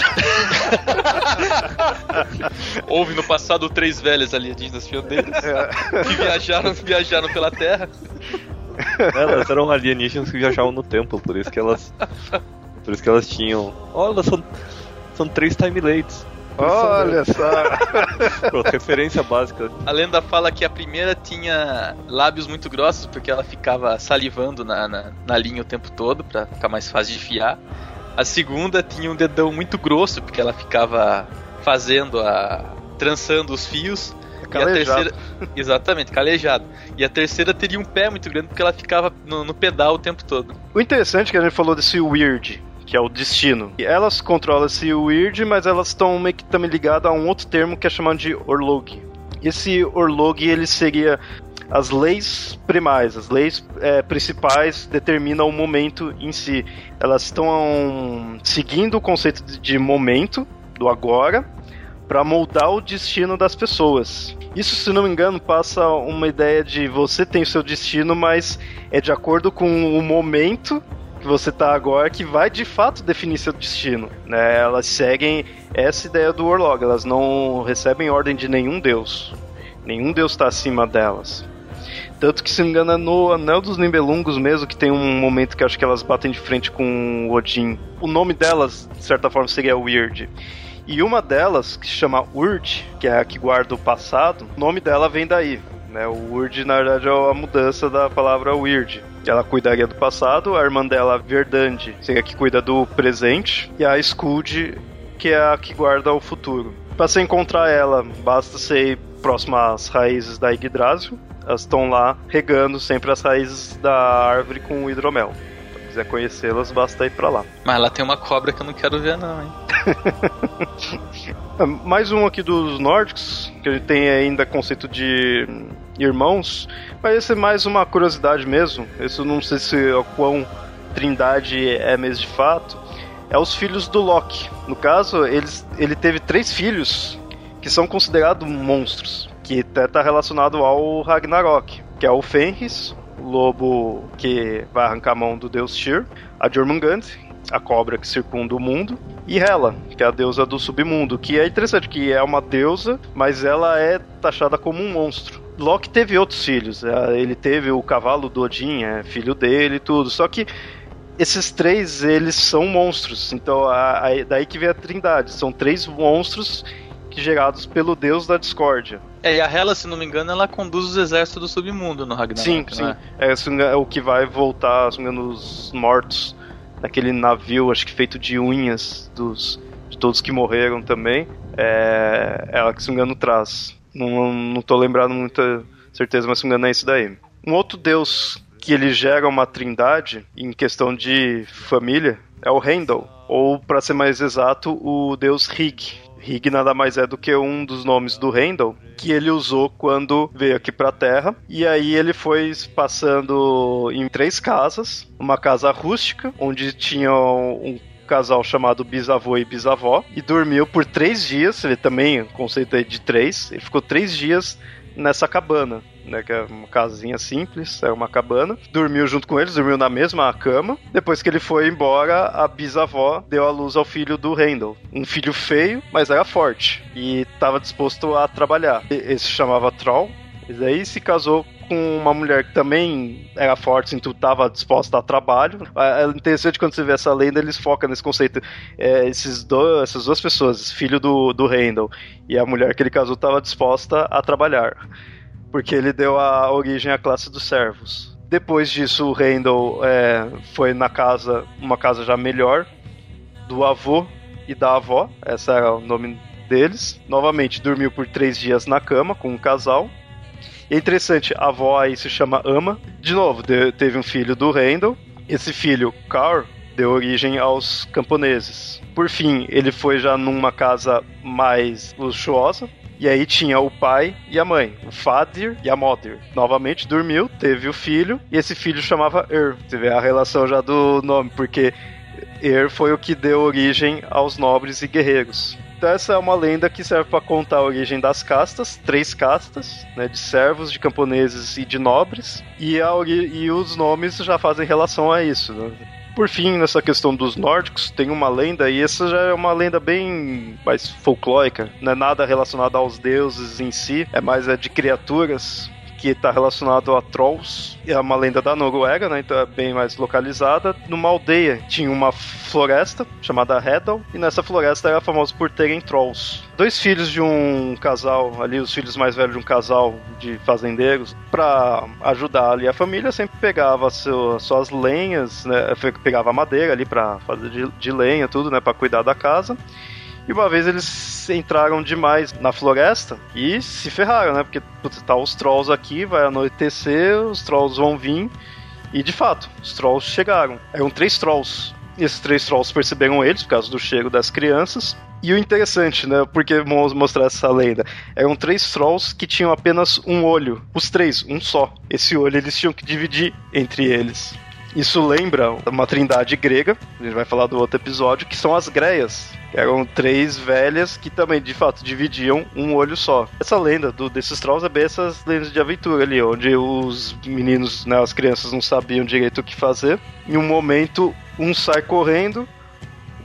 Speaker 4: Houve no passado três velhas alienígenas fiandeiras é. que viajaram, viajaram pela Terra.
Speaker 2: Elas eram alienígenas que viajavam no tempo, por isso que elas. Por isso que elas tinham. Olha, são, são três time-lates.
Speaker 1: Olha só!
Speaker 2: Pronto, referência básica.
Speaker 4: A lenda fala que a primeira tinha lábios muito grossos, porque ela ficava salivando na, na, na linha o tempo todo, para ficar mais fácil de fiar. A segunda tinha um dedão muito grosso, porque ela ficava fazendo a. trançando os fios.
Speaker 1: Calejado. E a terceira,
Speaker 4: exatamente, calejado. E a terceira teria um pé muito grande porque ela ficava no, no pedal o tempo todo.
Speaker 1: O interessante é que a gente falou desse weird, que é o destino. E elas controlam esse weird, mas elas estão meio que também ligadas a um outro termo que é chamado de orlog. Esse orlog ele seria as leis primais, as leis é, principais determinam o momento em si. Elas estão seguindo o conceito de momento, do agora, para moldar o destino das pessoas. Isso, se não me engano, passa uma ideia de você tem o seu destino, mas é de acordo com o momento que você está agora que vai de fato definir seu destino. Né? Elas seguem essa ideia do Orlog, elas não recebem ordem de nenhum deus. Nenhum deus está acima delas. Tanto que, se não me engano, é no Anel dos Nibelungos mesmo que tem um momento que acho que elas batem de frente com o Odin. O nome delas, de certa forma, seria Weird. E uma delas, que se chama Urd, que é a que guarda o passado, o nome dela vem daí. Né? O Urd, na verdade, é a mudança da palavra Weird. Ela cuidaria do passado, a irmã dela, Verdande, seria a que cuida do presente, e a Skuld, que é a que guarda o futuro. Para você encontrar ela, basta ser próximo às raízes da Yggdrasil. Elas estão lá regando sempre as raízes da árvore com o hidromel. Se quiser conhecê-las, basta ir para lá.
Speaker 4: Mas lá tem uma cobra que eu não quero ver, não, hein?
Speaker 1: Mais um aqui dos nórdicos, que ele tem ainda conceito de irmãos, mas esse é mais uma curiosidade mesmo. Esse eu não sei se o quão trindade é mesmo de fato. É os filhos do Loki. No caso, eles, ele teve três filhos que são considerados monstros, que até está relacionado ao Ragnarok, que é o Fenris, lobo que vai arrancar a mão do deus Tyr, a Jormungand, a cobra que circunda o mundo, e Hela, que é a deusa do submundo, que é interessante, que é uma deusa, mas ela é taxada como um monstro. Loki teve outros filhos, é, ele teve o cavalo do Odin, é filho dele e tudo, só que esses três, eles são monstros, então a, a, daí que vem a trindade, são três monstros gerados pelo deus da discórdia.
Speaker 4: É, e a Hela, se não me engano, ela conduz os exércitos do submundo no Ragnarok.
Speaker 1: Sim, sim. É? É, é o que vai voltar, se não me engano, os mortos naquele navio, acho que feito de unhas dos, de todos que morreram também. É ela que, se não me engano, traz. Não, não tô lembrando muita certeza, mas se não me engano é isso daí. Um outro deus que ele gera uma trindade em questão de família é o Heimdall, ou para ser mais exato, o deus Rig. Rig nada mais é do que um dos nomes do Heimdall que ele usou quando veio aqui para a Terra. E aí ele foi passando em três casas, uma casa rústica onde tinha um casal chamado bisavô e bisavó e dormiu por três dias. Ele também conceito aí de três. Ele ficou três dias nessa cabana né, que é uma casinha simples, é uma cabana. Dormiu junto com eles, dormiu na mesma cama. Depois que ele foi embora, a bisavó deu à luz ao filho do Randall. Um filho feio, mas era forte e estava disposto a trabalhar. Ele se chamava Troll. E daí se casou com uma mulher que também era forte, então estava disposta a trabalho. É, é interessante quando você vê essa lenda, eles focam nesse conceito. É, esses dois, essas duas pessoas, filho do, do Randall e a mulher que ele casou, estava disposta a trabalhar porque ele deu a origem à classe dos servos. Depois disso, o Randall é, foi na casa, uma casa já melhor, do avô e da avó, esse era o nome deles. Novamente, dormiu por três dias na cama com um casal. E é interessante, a avó aí se chama Ama. De novo, teve um filho do Randall, Esse filho, Carl, deu origem aos camponeses. Por fim, ele foi já numa casa mais luxuosa, e aí tinha o pai e a mãe, o Fadir e a Mother. Novamente dormiu, teve o filho, e esse filho chamava Er. Você vê a relação já do nome, porque Er foi o que deu origem aos nobres e guerreiros. Então essa é uma lenda que serve para contar a origem das castas, três castas, né, de servos, de camponeses e de nobres, e, a, e os nomes já fazem relação a isso. Né? Por fim, nessa questão dos nórdicos, tem uma lenda, e essa já é uma lenda bem mais folclórica, não é nada relacionado aos deuses em si, é mais é de criaturas que está relacionado a Trolls, é uma lenda da Noruega, né? Então é bem mais localizada. Numa aldeia tinha uma floresta chamada Hedal, e nessa floresta era famosa por terem Trolls. Dois filhos de um casal, ali os filhos mais velhos de um casal de fazendeiros, para ajudar ali a família, sempre pegava seu, suas lenhas, né? Pegava madeira ali para fazer de, de lenha, tudo, né? Para cuidar da casa. E uma vez eles entraram demais na floresta e se ferraram, né? Porque putz, tá os trolls aqui, vai anoitecer, os trolls vão vir. E de fato, os trolls chegaram. Eram três trolls. E esses três trolls perceberam eles por causa do cheiro das crianças. E o interessante, né? Porque vamos mostrar essa lenda. Eram três trolls que tinham apenas um olho. Os três, um só. Esse olho eles tinham que dividir entre eles. Isso lembra uma trindade grega, a gente vai falar do outro episódio, que são as greias. Que eram três velhas que também, de fato, dividiam um olho só. Essa lenda do, desses trolls é bem essas lendas de aventura ali, onde os meninos, né, as crianças não sabiam direito o que fazer. Em um momento, um sai correndo,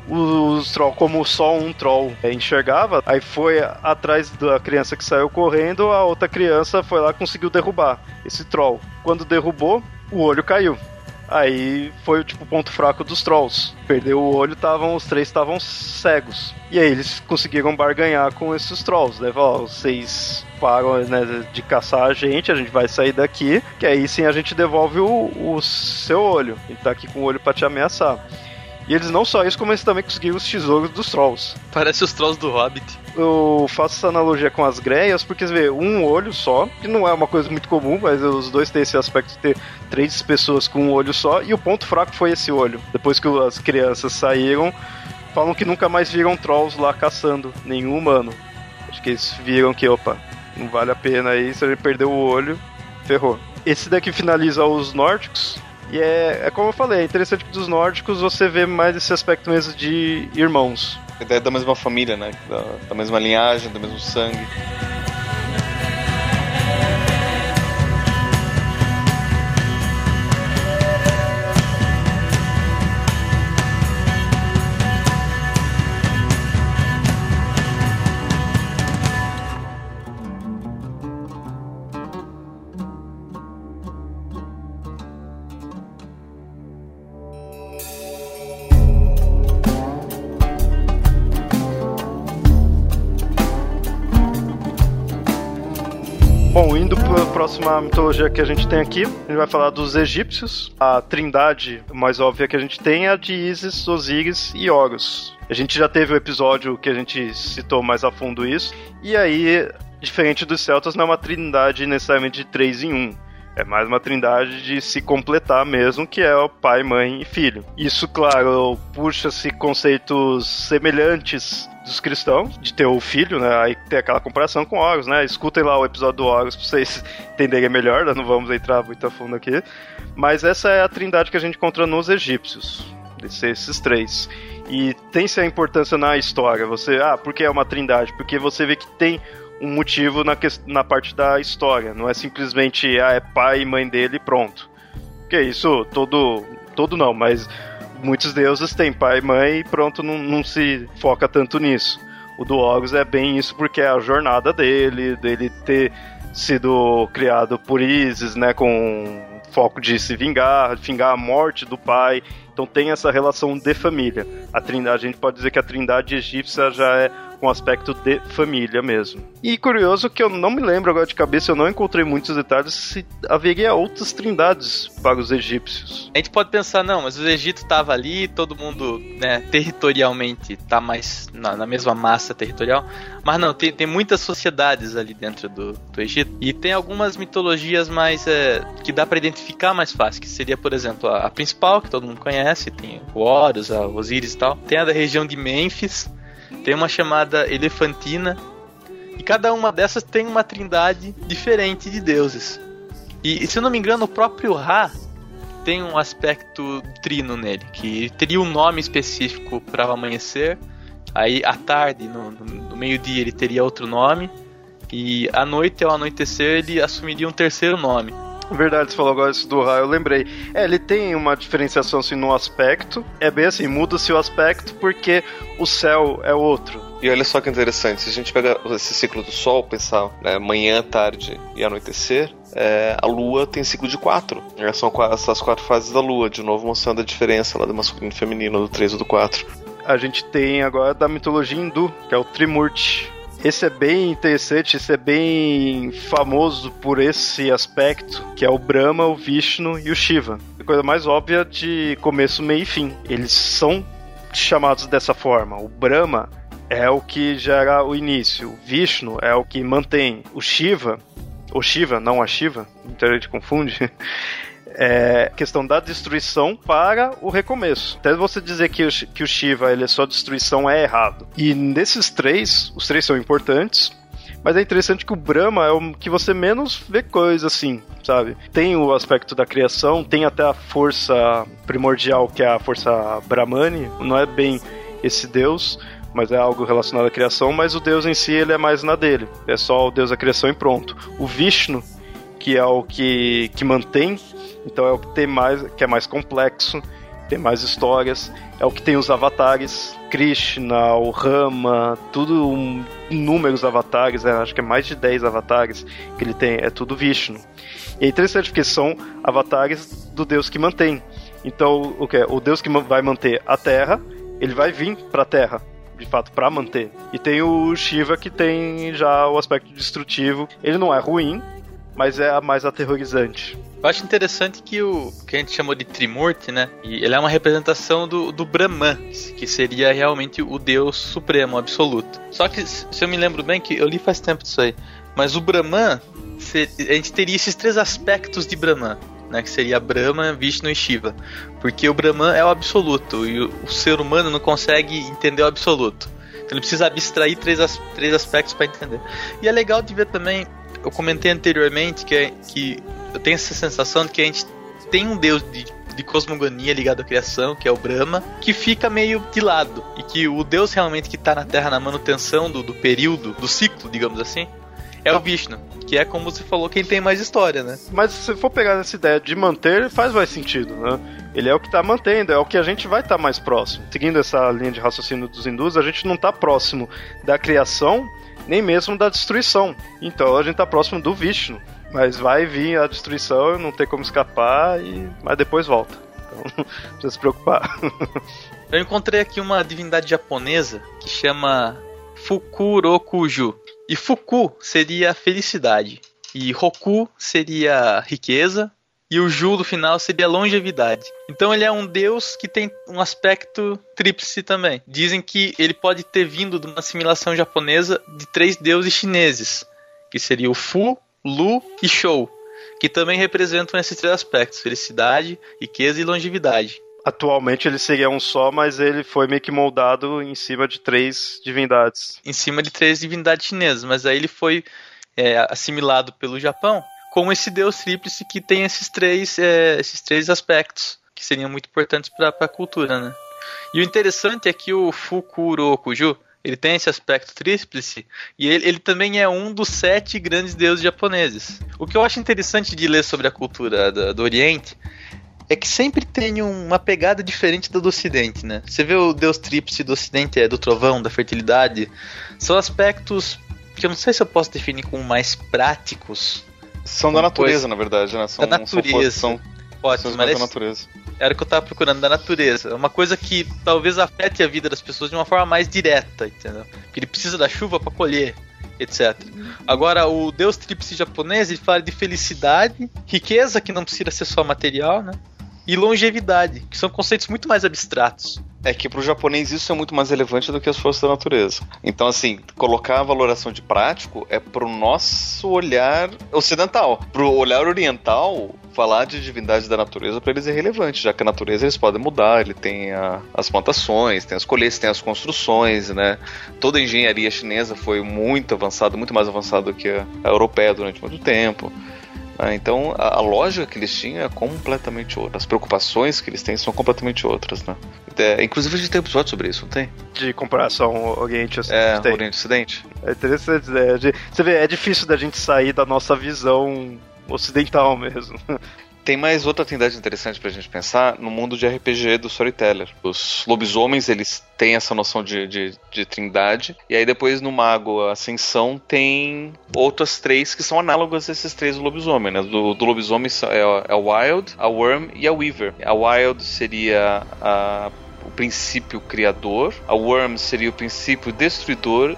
Speaker 1: os trolls, como só um troll enxergava, aí foi atrás da criança que saiu correndo, a outra criança foi lá conseguiu derrubar esse troll. Quando derrubou, o olho caiu. Aí foi tipo o ponto fraco dos trolls. Perdeu o olho, tavam, os três estavam cegos. E aí eles conseguiram barganhar com esses trolls, né? Ó, vocês param né, de caçar a gente, a gente vai sair daqui, que aí sim a gente devolve o, o seu olho. Gente tá aqui com o olho para te ameaçar. E eles não só isso, como eles também conseguiram os tesouros dos trolls.
Speaker 4: Parece os trolls do Hobbit.
Speaker 1: Eu faço essa analogia com as greias, porque você vê um olho só, que não é uma coisa muito comum, mas os dois têm esse aspecto de ter três pessoas com um olho só, e o ponto fraco foi esse olho. Depois que as crianças saíram, falam que nunca mais viram trolls lá caçando nenhum humano. Acho que eles viram que, opa, não vale a pena aí, se ele perder o olho, ferrou. Esse daqui finaliza os nórdicos, e é, é como eu falei, é interessante que dos nórdicos você vê mais esse aspecto mesmo de irmãos.
Speaker 3: Ideia da mesma família, né? Da, da mesma linhagem, do mesmo sangue.
Speaker 1: Próxima mitologia que a gente tem aqui, a gente vai falar dos egípcios. A trindade mais óbvia que a gente tem é a de Isis, Osíris e Horus. A gente já teve o um episódio que a gente citou mais a fundo isso. E aí, diferente dos celtas, não é uma trindade necessariamente de três em um. É mais uma trindade de se completar mesmo, que é o pai, mãe e filho. Isso, claro, puxa-se conceitos semelhantes dos cristãos, de ter o filho, né? Aí tem aquela comparação com Horus, né? Escutem lá o episódio do Horus pra vocês entenderem melhor, né? não vamos entrar muito a fundo aqui. Mas essa é a trindade que a gente encontra nos egípcios, esses três. E tem-se a importância na história. Você, ah, por que é uma trindade? Porque você vê que tem um motivo na, que, na parte da história. Não é simplesmente, ah, é pai e mãe dele pronto. Que isso, todo. Todo não, mas muitos deuses têm pai e mãe e pronto, não, não se foca tanto nisso. O do Horus é bem isso porque é a jornada dele, dele ter sido criado por Isis, né, com foco de se vingar, vingar a morte do pai. Então tem essa relação de família. A trindade, a gente pode dizer que a trindade egípcia já é com aspecto de família mesmo. E curioso que eu não me lembro agora de cabeça, eu não encontrei muitos detalhes se haveria outras trindades para os egípcios.
Speaker 4: A gente pode pensar, não, mas o Egito estava ali, todo mundo, né, territorialmente tá mais na, na, mesma massa territorial, mas não, tem, tem muitas sociedades ali dentro do, do Egito e tem algumas mitologias mais é, que dá para identificar mais fácil, que seria, por exemplo, a, a, principal, que todo mundo conhece, tem o Horus, a Osíris e tal, tem a da região de Mênfis, tem uma chamada Elefantina, e cada uma dessas tem uma trindade diferente de deuses. E, se eu não me engano, o próprio Ra tem um aspecto trino nele, que teria um nome específico para o amanhecer, aí à tarde, no, no, meio-dia, ele teria outro nome, e à noite, ao anoitecer, ele assumiria um terceiro nome.
Speaker 1: Verdade, você falou agora isso do raio, eu lembrei. É, ele tem uma diferenciação assim no aspecto. É bem assim, muda-se o aspecto porque o céu é outro.
Speaker 3: E olha só que interessante, se a gente pegar esse ciclo do Sol, pensar né, manhã, tarde e anoitecer, é, a Lua tem ciclo de quatro. Né, são essas quatro fases da Lua, de novo mostrando a diferença lá do masculino e feminino, do 3 e do 4.
Speaker 1: A gente tem agora da mitologia hindu, que é o Trimurti. Esse é bem interessante, esse é bem famoso por esse aspecto, que é o Brahma, o Vishnu e o Shiva. A coisa mais óbvia de começo, meio e fim. Eles são chamados dessa forma. O Brahma é o que gera o início. O Vishnu é o que mantém. O Shiva, o Shiva, não a Shiva, muita gente confunde. É questão da destruição para o recomeço. Até você dizer que o, que o Shiva ele é só destruição é errado. E nesses três, os três são importantes, mas é interessante que o Brahma é o que você menos vê coisa assim, sabe? Tem o aspecto da criação, tem até a força primordial, que é a força Brahmani, não é bem esse deus, mas é algo relacionado à criação, mas o Deus em si ele é mais na dele. É só o Deus da criação e pronto. O Vishnu, que é o que, que mantém, então é o que tem mais, que é mais complexo, tem mais histórias, é o que tem os avatares, Krishna, o Rama, tudo um, inúmeros avatares, é, acho que é mais de 10 avatares que ele tem, é tudo Vishnu. E é interessante porque são avatares do Deus que mantém. Então, o que é? O Deus que vai manter a Terra, ele vai vir para a Terra de fato, para manter. E tem o Shiva que tem já o aspecto destrutivo. Ele não é ruim, mas é a mais aterrorizante.
Speaker 4: Eu acho interessante que o que a gente chamou de Trimurti, né? E ele é uma representação do, do Brahman, que seria realmente o Deus supremo, absoluto. Só que, se eu me lembro bem, que eu li faz tempo disso aí, mas o Brahman, a gente teria esses três aspectos de Brahman né, que seria Brahma, Vishnu e Shiva. Porque o Brahman é o absoluto e o, o ser humano não consegue entender o absoluto. Então ele precisa abstrair três, as, três aspectos para entender. E é legal de ver também, eu comentei anteriormente que, é, que eu tenho essa sensação de que a gente tem um deus de, de cosmogonia ligado à criação, que é o Brahma, que fica meio de lado. E que o deus realmente que está na Terra na manutenção do, do período, do ciclo, digamos assim, é o Vishnu, que é como você falou, quem tem mais história, né?
Speaker 1: Mas se for pegar essa ideia de manter, faz mais sentido, né? Ele é o que está mantendo, é o que a gente vai estar tá mais próximo. Seguindo essa linha de raciocínio dos hindus, a gente não está próximo da criação, nem mesmo da destruição. Então a gente está próximo do Vishnu. Mas vai vir a destruição, não tem como escapar, e... mas depois volta. Então não precisa se preocupar.
Speaker 4: Eu encontrei aqui uma divindade japonesa que chama Fukurokuju. E Fuku seria felicidade. E Roku seria riqueza. E o Ju do final seria longevidade. Então ele é um deus que tem um aspecto tríplice também. Dizem que ele pode ter vindo de uma assimilação japonesa de três deuses chineses, que seria o Fu, Lu e Shou, que também representam esses três aspectos: felicidade, riqueza e longevidade.
Speaker 1: Atualmente ele seria um só, mas ele foi meio que moldado em cima de três divindades.
Speaker 4: Em cima de três divindades chinesas, mas aí ele foi é, assimilado pelo Japão como esse deus tríplice que tem esses três, é, esses três aspectos que seriam muito importantes para a cultura, né? E o interessante é que o Fukurokuju ele tem esse aspecto tríplice e ele, ele, também é um dos sete grandes deuses japoneses. O que eu acho interessante de ler sobre a cultura do, do Oriente é que sempre tem uma pegada diferente do do Ocidente, né? Você vê o Deus Tríplice do Ocidente, é do trovão, da fertilidade. São aspectos que eu não sei se eu posso definir como mais práticos.
Speaker 3: São da natureza, coisa... na verdade, né? São,
Speaker 4: da natureza.
Speaker 3: São,
Speaker 4: são,
Speaker 3: são, são da natureza.
Speaker 4: era o que eu tava procurando, da natureza. Uma coisa que talvez afete a vida das pessoas de uma forma mais direta, entendeu? Porque ele precisa da chuva para colher, etc. Agora, o deus tripsi japonês, ele fala de felicidade, riqueza, que não precisa ser só material, né? E longevidade, que são conceitos muito mais abstratos.
Speaker 3: É que para o japonês isso é muito mais relevante do que as forças da natureza. Então, assim, colocar a valoração de prático é para o nosso olhar ocidental. Para o olhar oriental, falar de divindade da natureza para eles é relevante, já que a natureza eles podem mudar, ele tem a, as plantações, tem as colheitas, tem as construções, né? Toda a engenharia chinesa foi muito avançada, muito mais avançada do que a, a europeia durante muito tempo. Ah, então a, a, lógica que eles tinham é completamente outra. As preocupações que eles têm são completamente outras, né? É, inclusive a gente tem um episódio sobre isso, não tem?
Speaker 1: De comparação Oriente-Ocidente.
Speaker 3: É, Oriente-Ocidente.
Speaker 1: É interessante, né? Você vê, é difícil da gente sair da nossa visão ocidental mesmo.
Speaker 3: Tem mais outra atividade interessante pra gente pensar no mundo de RPG do Storyteller. Os lobisomens, eles têm essa noção de, de, de trindade, e aí depois no Mago Ascensão tem outras três que são análogas a esses três lobisomens, né? Do, do lobisomem é, é a Wild, a Worm e a Weaver. A Wild seria a o princípio criador, a Worm seria o princípio destruidor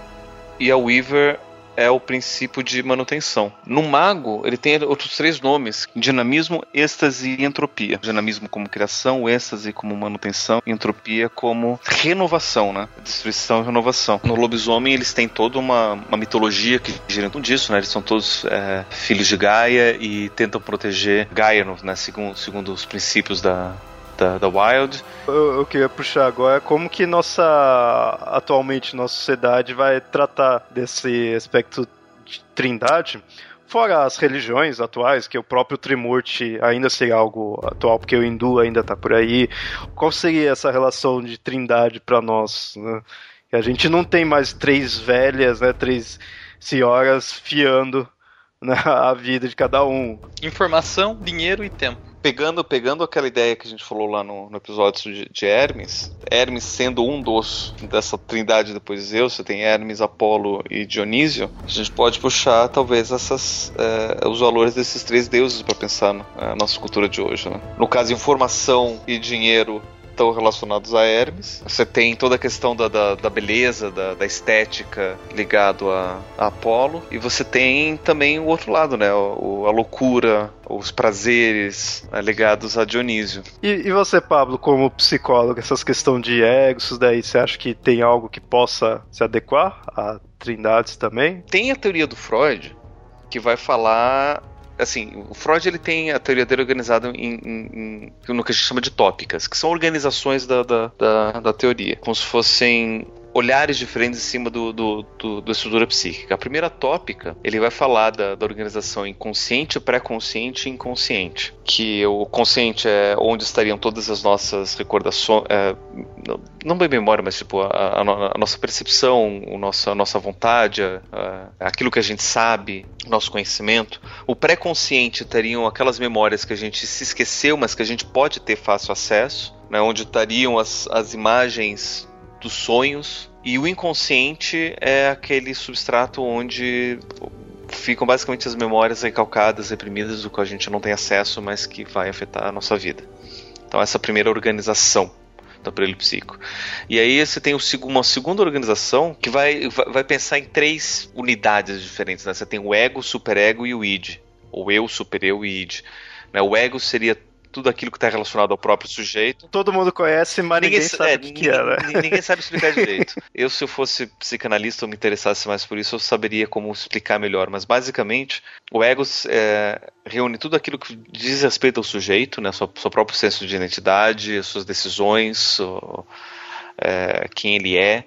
Speaker 3: e a Weaver é o princípio de manutenção. No mago, ele tem outros três nomes: dinamismo, êxtase e entropia. Dinamismo como criação, êxtase como manutenção, entropia como renovação, né? Destruição e renovação. No lobisomem, eles têm toda uma, uma mitologia que gira em disso, né? Eles são todos é, filhos de Gaia e tentam proteger Gaia, né? Segundo, segundo os princípios da, da, da Wild.
Speaker 1: Eu, eu queria puxar agora como que nossa atualmente nossa sociedade vai tratar desse aspecto de trindade. Fora as religiões atuais, que o próprio Trimurti ainda seria algo atual, porque o hindu ainda está por aí. Qual seria essa relação de trindade para nós? Né? A gente não tem mais três velhas, né, três senhoras fiando na vida de cada um.
Speaker 4: Informação, dinheiro e tempo
Speaker 3: pegando, pegando aquela ideia que a gente falou lá no, no episódio de, de, Hermes, Hermes sendo um dos dessa trindade depois de Zeus, você tem Hermes, Apolo e Dionísio, a gente pode puxar talvez essas, é, os valores desses três deuses para pensar na é, nossa cultura de hoje. Né? No caso, informação e dinheiro estão relacionados a Hermes. Você tem toda a questão da, da, da beleza, da, da, estética ligado a, a, Apolo. E você tem também o outro lado, né? O, a loucura, os prazeres né, ligados a Dionísio.
Speaker 1: E, e, você, Pablo, como psicólogo, essas questões de ego, isso daí, você acha que tem algo que possa se adequar a trindades também?
Speaker 3: Tem a teoria do Freud que vai falar assim, o Freud ele tem a teoria dele organizada em, em, em, no que a gente chama de tópicas, que são organizações da, da, da, da teoria, como se fossem olhares diferentes em cima do, do, do, da estrutura psíquica. A primeira tópica, ele vai falar da, da organização inconsciente, pré-consciente e inconsciente. Que o consciente é onde estariam todas as nossas recordações, é, não bem memória, mas tipo a, a, a, nossa percepção, o nosso, a nossa vontade, a, aquilo que a gente sabe, nosso conhecimento. O pré-consciente teriam aquelas memórias que a gente se esqueceu, mas que a gente pode ter fácil acesso. Né, onde estariam as, as imagens dos sonhos. E o inconsciente é aquele substrato onde ficam basicamente as memórias recalcadas, reprimidas, do que a gente não tem acesso, mas que vai afetar a nossa vida. Então, essa primeira organização do aparelho psíquico. E aí você tem uma segunda organização que vai, vai pensar em três unidades diferentes. Né? Você tem o ego, o superego e o id. O eu, supereu e id. Né? O ego seria tudo aquilo que está relacionado ao próprio sujeito.
Speaker 1: Todo mundo conhece, mas ninguém, ninguém sabe é, o que, ninguém, é, né?
Speaker 3: Ninguém sabe explicar direito. Eu, se eu fosse psicanalista ou me interessasse mais por isso, eu saberia como explicar melhor. Mas, basicamente, o ego é, reúne tudo aquilo que diz respeito ao sujeito, né? Seu, seu próprio senso de identidade, suas decisões, o, é, quem ele é.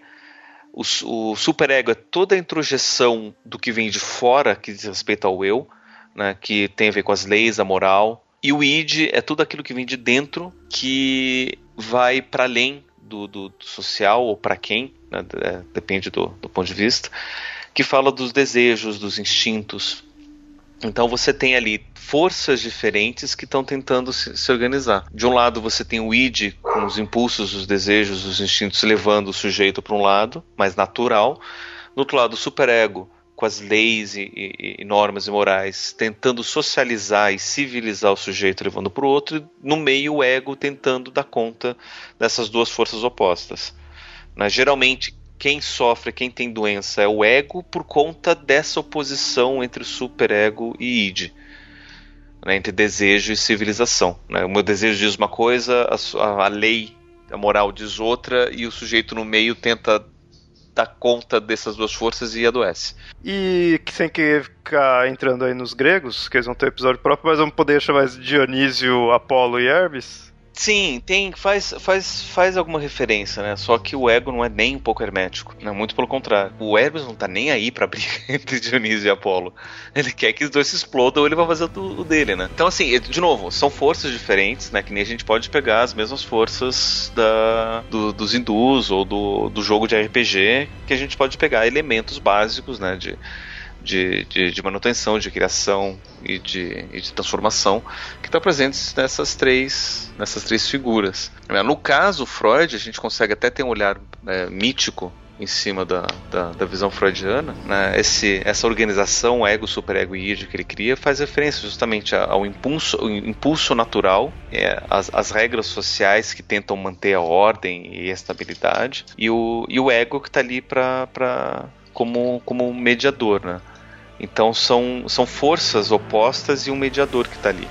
Speaker 3: O, o superego é toda a introjeção do que vem de fora, que diz respeito ao eu, né? que tem a ver com as leis, a moral, e o id é tudo aquilo que vem de dentro que vai para além do, do, do, social ou para quem, né? é, depende do, do ponto de vista, que fala dos desejos, dos instintos. Então você tem ali forças diferentes que estão tentando se, se, organizar. De um lado você tem o id com os impulsos, os desejos, os instintos levando o sujeito para um lado mais natural. Do outro lado o superego com as leis e, e, e, normas e morais, tentando socializar e civilizar o sujeito, levando para o outro, e no meio o ego tentando dar conta dessas duas forças opostas. Né? Geralmente, quem sofre, quem tem doença é o ego por conta dessa oposição entre superego e id. Né? Entre desejo e civilização. Né? O meu desejo diz uma coisa, a, a lei, a moral diz outra, e o sujeito no meio tenta dar conta dessas duas forças e adoece.
Speaker 1: E sem que ficar entrando aí nos gregos, que eles vão ter episódio próprio, mas vamos poder chamar de Dionísio, Apolo e Hermes?
Speaker 3: Sim, tem, faz, faz, faz alguma referência, né? Só que o ego não é nem um pouco hermético, né? Muito pelo contrário. O Hermes não tá nem aí pra briga entre Dionísio e Apolo. Ele quer que os dois se explodam ou ele vai fazer o dele, né? Então, assim, de novo, são forças diferentes, né? Que nem a gente pode pegar as mesmas forças da, do, dos hindus ou do, do jogo de RPG, que a gente pode pegar elementos básicos, né? De, de, de, de, manutenção, de criação e de, e de transformação que estão presentes nessas três, nessas três figuras. No caso Freud, a gente consegue até ter um olhar é, mítico em cima da, da, da, visão freudiana, né? Esse, essa organização ego, superego e id que ele cria faz referência justamente ao impulso, ao impulso natural, é, as, as regras sociais que tentam manter a ordem e a estabilidade, e o, e o ego que está ali para como, como mediador, né? Então são, são forças opostas e um mediador que está ali.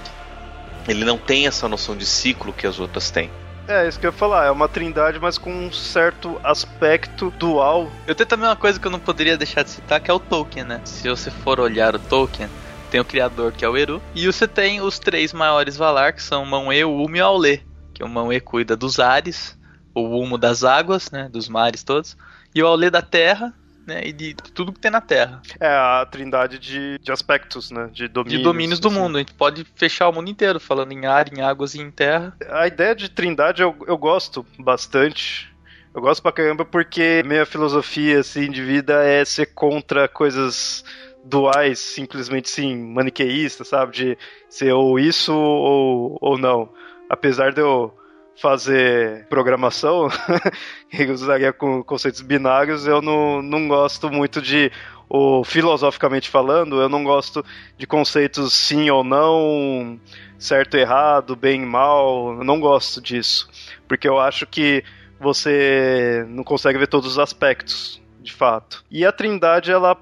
Speaker 3: Ele não tem essa noção de ciclo que as outras têm.
Speaker 1: É, isso que eu ia falar, é uma trindade, mas com um certo aspecto dual.
Speaker 4: Eu tenho também uma coisa que eu não poderia deixar de citar, que é o Tolkien, né? Se você for olhar o Tolkien, tem o criador, que é o Eru, e você tem os três maiores Valar, que são Mão-E, o Umo e o Aulê. Que o Mão-E cuida dos ares, o Umo das águas, né, dos mares todos, e o Aulê da terra, né, e de tudo que tem na Terra.
Speaker 1: É a trindade de, de aspectos, né, de domínios.
Speaker 4: De domínios do assim. mundo. A gente pode fechar o mundo inteiro, falando em ar, em águas e em terra.
Speaker 1: A ideia de trindade eu, eu gosto bastante. Eu gosto pra caramba porque minha filosofia assim, de vida é ser contra coisas duais, simplesmente sim, maniqueísta, sabe? De ser ou isso ou, ou não. Apesar de eu fazer programação, que usaria com conceitos binários, eu não, não gosto muito de, o, filosoficamente falando, eu não gosto de conceitos sim ou não, certo errado, bem mal, eu não gosto disso, porque eu acho que você não consegue ver todos os aspectos, de fato. E a Trindade, ela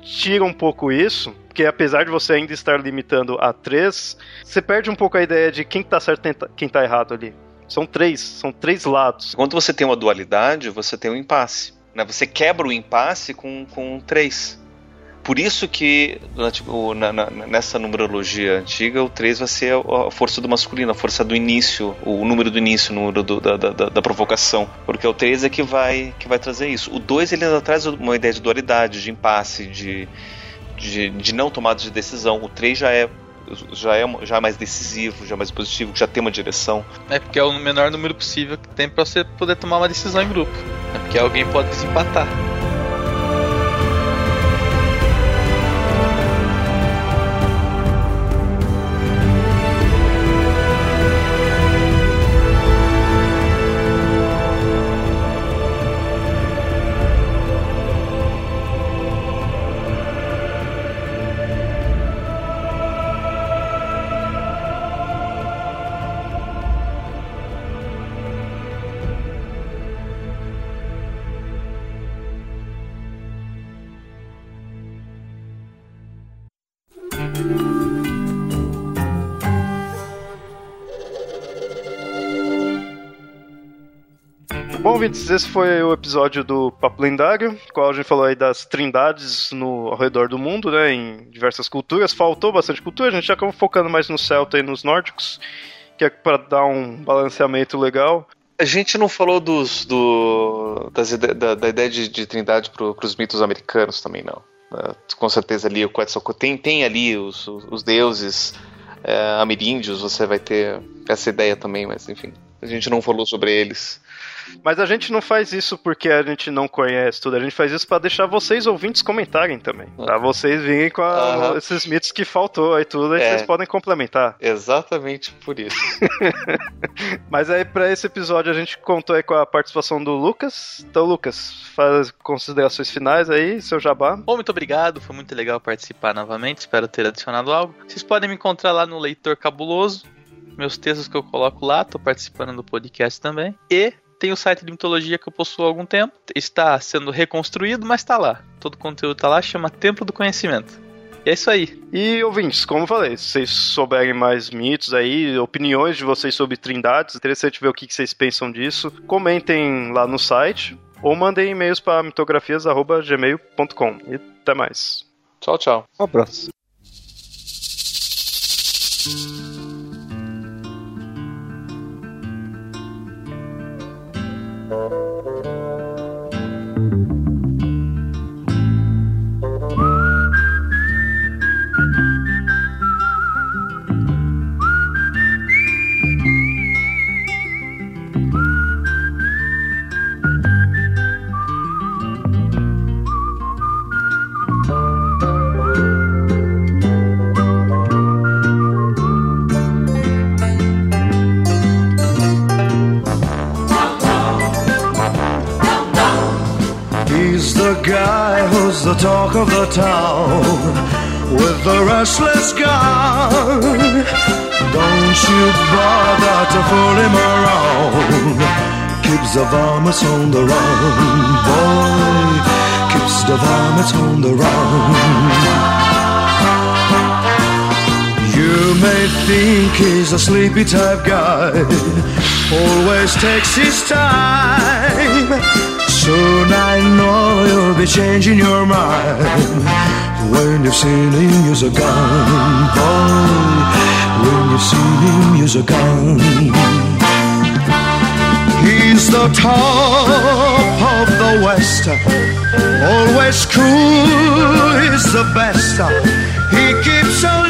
Speaker 1: tira um pouco isso, porque apesar de você ainda estar limitando a três, você perde um pouco a ideia de quem tá certo e quem tá errado ali. São três, são três lados.
Speaker 3: Quando você tem uma dualidade, você tem um impasse. Né? Você quebra o impasse com, com três. Por isso que tipo, na, na, nessa numerologia antiga, o 3 vai ser a, força do masculino, a força do início, o número do início, o número do, da, da, da, provocação. Porque o 3 é que vai, que vai trazer isso. O 2 ele ainda traz uma ideia de dualidade, de impasse, de, de, de não tomada de decisão. O 3 já é já é, já é mais decisivo, já é mais positivo, já tem uma direção.
Speaker 4: É porque é o menor número possível que tem para você poder tomar uma decisão em grupo. É porque alguém pode desempatar.
Speaker 1: Ouvintes, esse foi o episódio do Papo Lendário, qual a gente falou aí das trindades no, ao redor do mundo, né, em diversas culturas. Faltou bastante cultura, a gente já acabou focando mais no celta e nos nórdicos, que é para dar um balanceamento legal.
Speaker 3: A gente não falou dos, do, das, da, da ideia de, de trindade para os mitos americanos também, não. Uh, com certeza ali o Quetzalcoatl tem, tem ali os, os, os deuses é, ameríndios, você vai ter essa ideia também, mas enfim A gente não falou sobre eles.
Speaker 1: Mas a gente não faz isso porque a gente não conhece tudo, a gente faz isso para deixar vocês ouvintes comentarem também. Pra vocês virem com a, uhum. esses mitos que faltou aí tudo, aí é. vocês podem complementar.
Speaker 3: Exatamente por isso.
Speaker 1: Mas aí para esse episódio a gente contou aí com a participação do Lucas. Então, Lucas, faz considerações finais aí, seu jabá.
Speaker 4: Bom, muito obrigado, foi muito legal participar novamente, espero ter adicionado algo. Vocês podem me encontrar lá no Leitor Cabuloso, meus textos que eu coloco lá, tô participando do podcast também. E tem o site de mitologia que eu possuo há algum tempo. Está sendo reconstruído, mas está lá. Todo o conteúdo está lá, chama Templo do Conhecimento. E é isso aí.
Speaker 1: E ouvintes, como eu falei, se vocês souberem mais mitos aí, opiniões de vocês sobre trindades, interessante ver o que vocês pensam disso. Comentem lá no site ou mandem e-mails para mitografias.gmail.com. E até mais.
Speaker 3: Tchau, tchau.
Speaker 2: Um abraço.
Speaker 5: The talk of the town with the restless guy. Don't you bother to fool him around. Keeps the varmints on the run, boy. Keeps the varmints on the run. You may think he's a sleepy type guy, always takes his time. Soon I know you'll be changing your mind when you've seen him use a gun. When you've seen him use a gun. He's the top of the West, always cool. He's the best. He keeps alive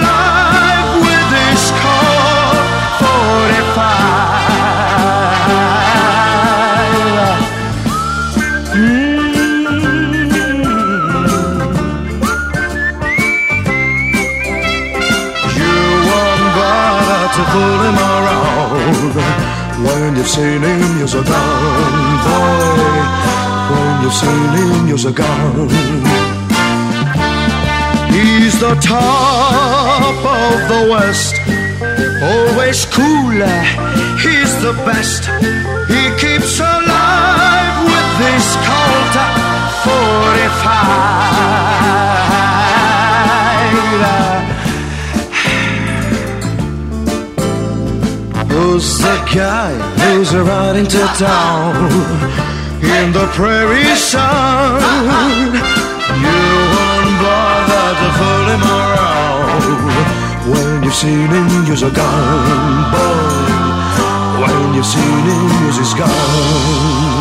Speaker 5: you've seen him, use a gun, boy. When you've seen him, use a gun. He's the top of the West, always cooler. He's the best. He keeps alive with this Colt 45. Who's the guy who's riding to town in the prairie sun? You won't bother to fool him around when you've seen him use a gun, boy. When you've seen him use his gun.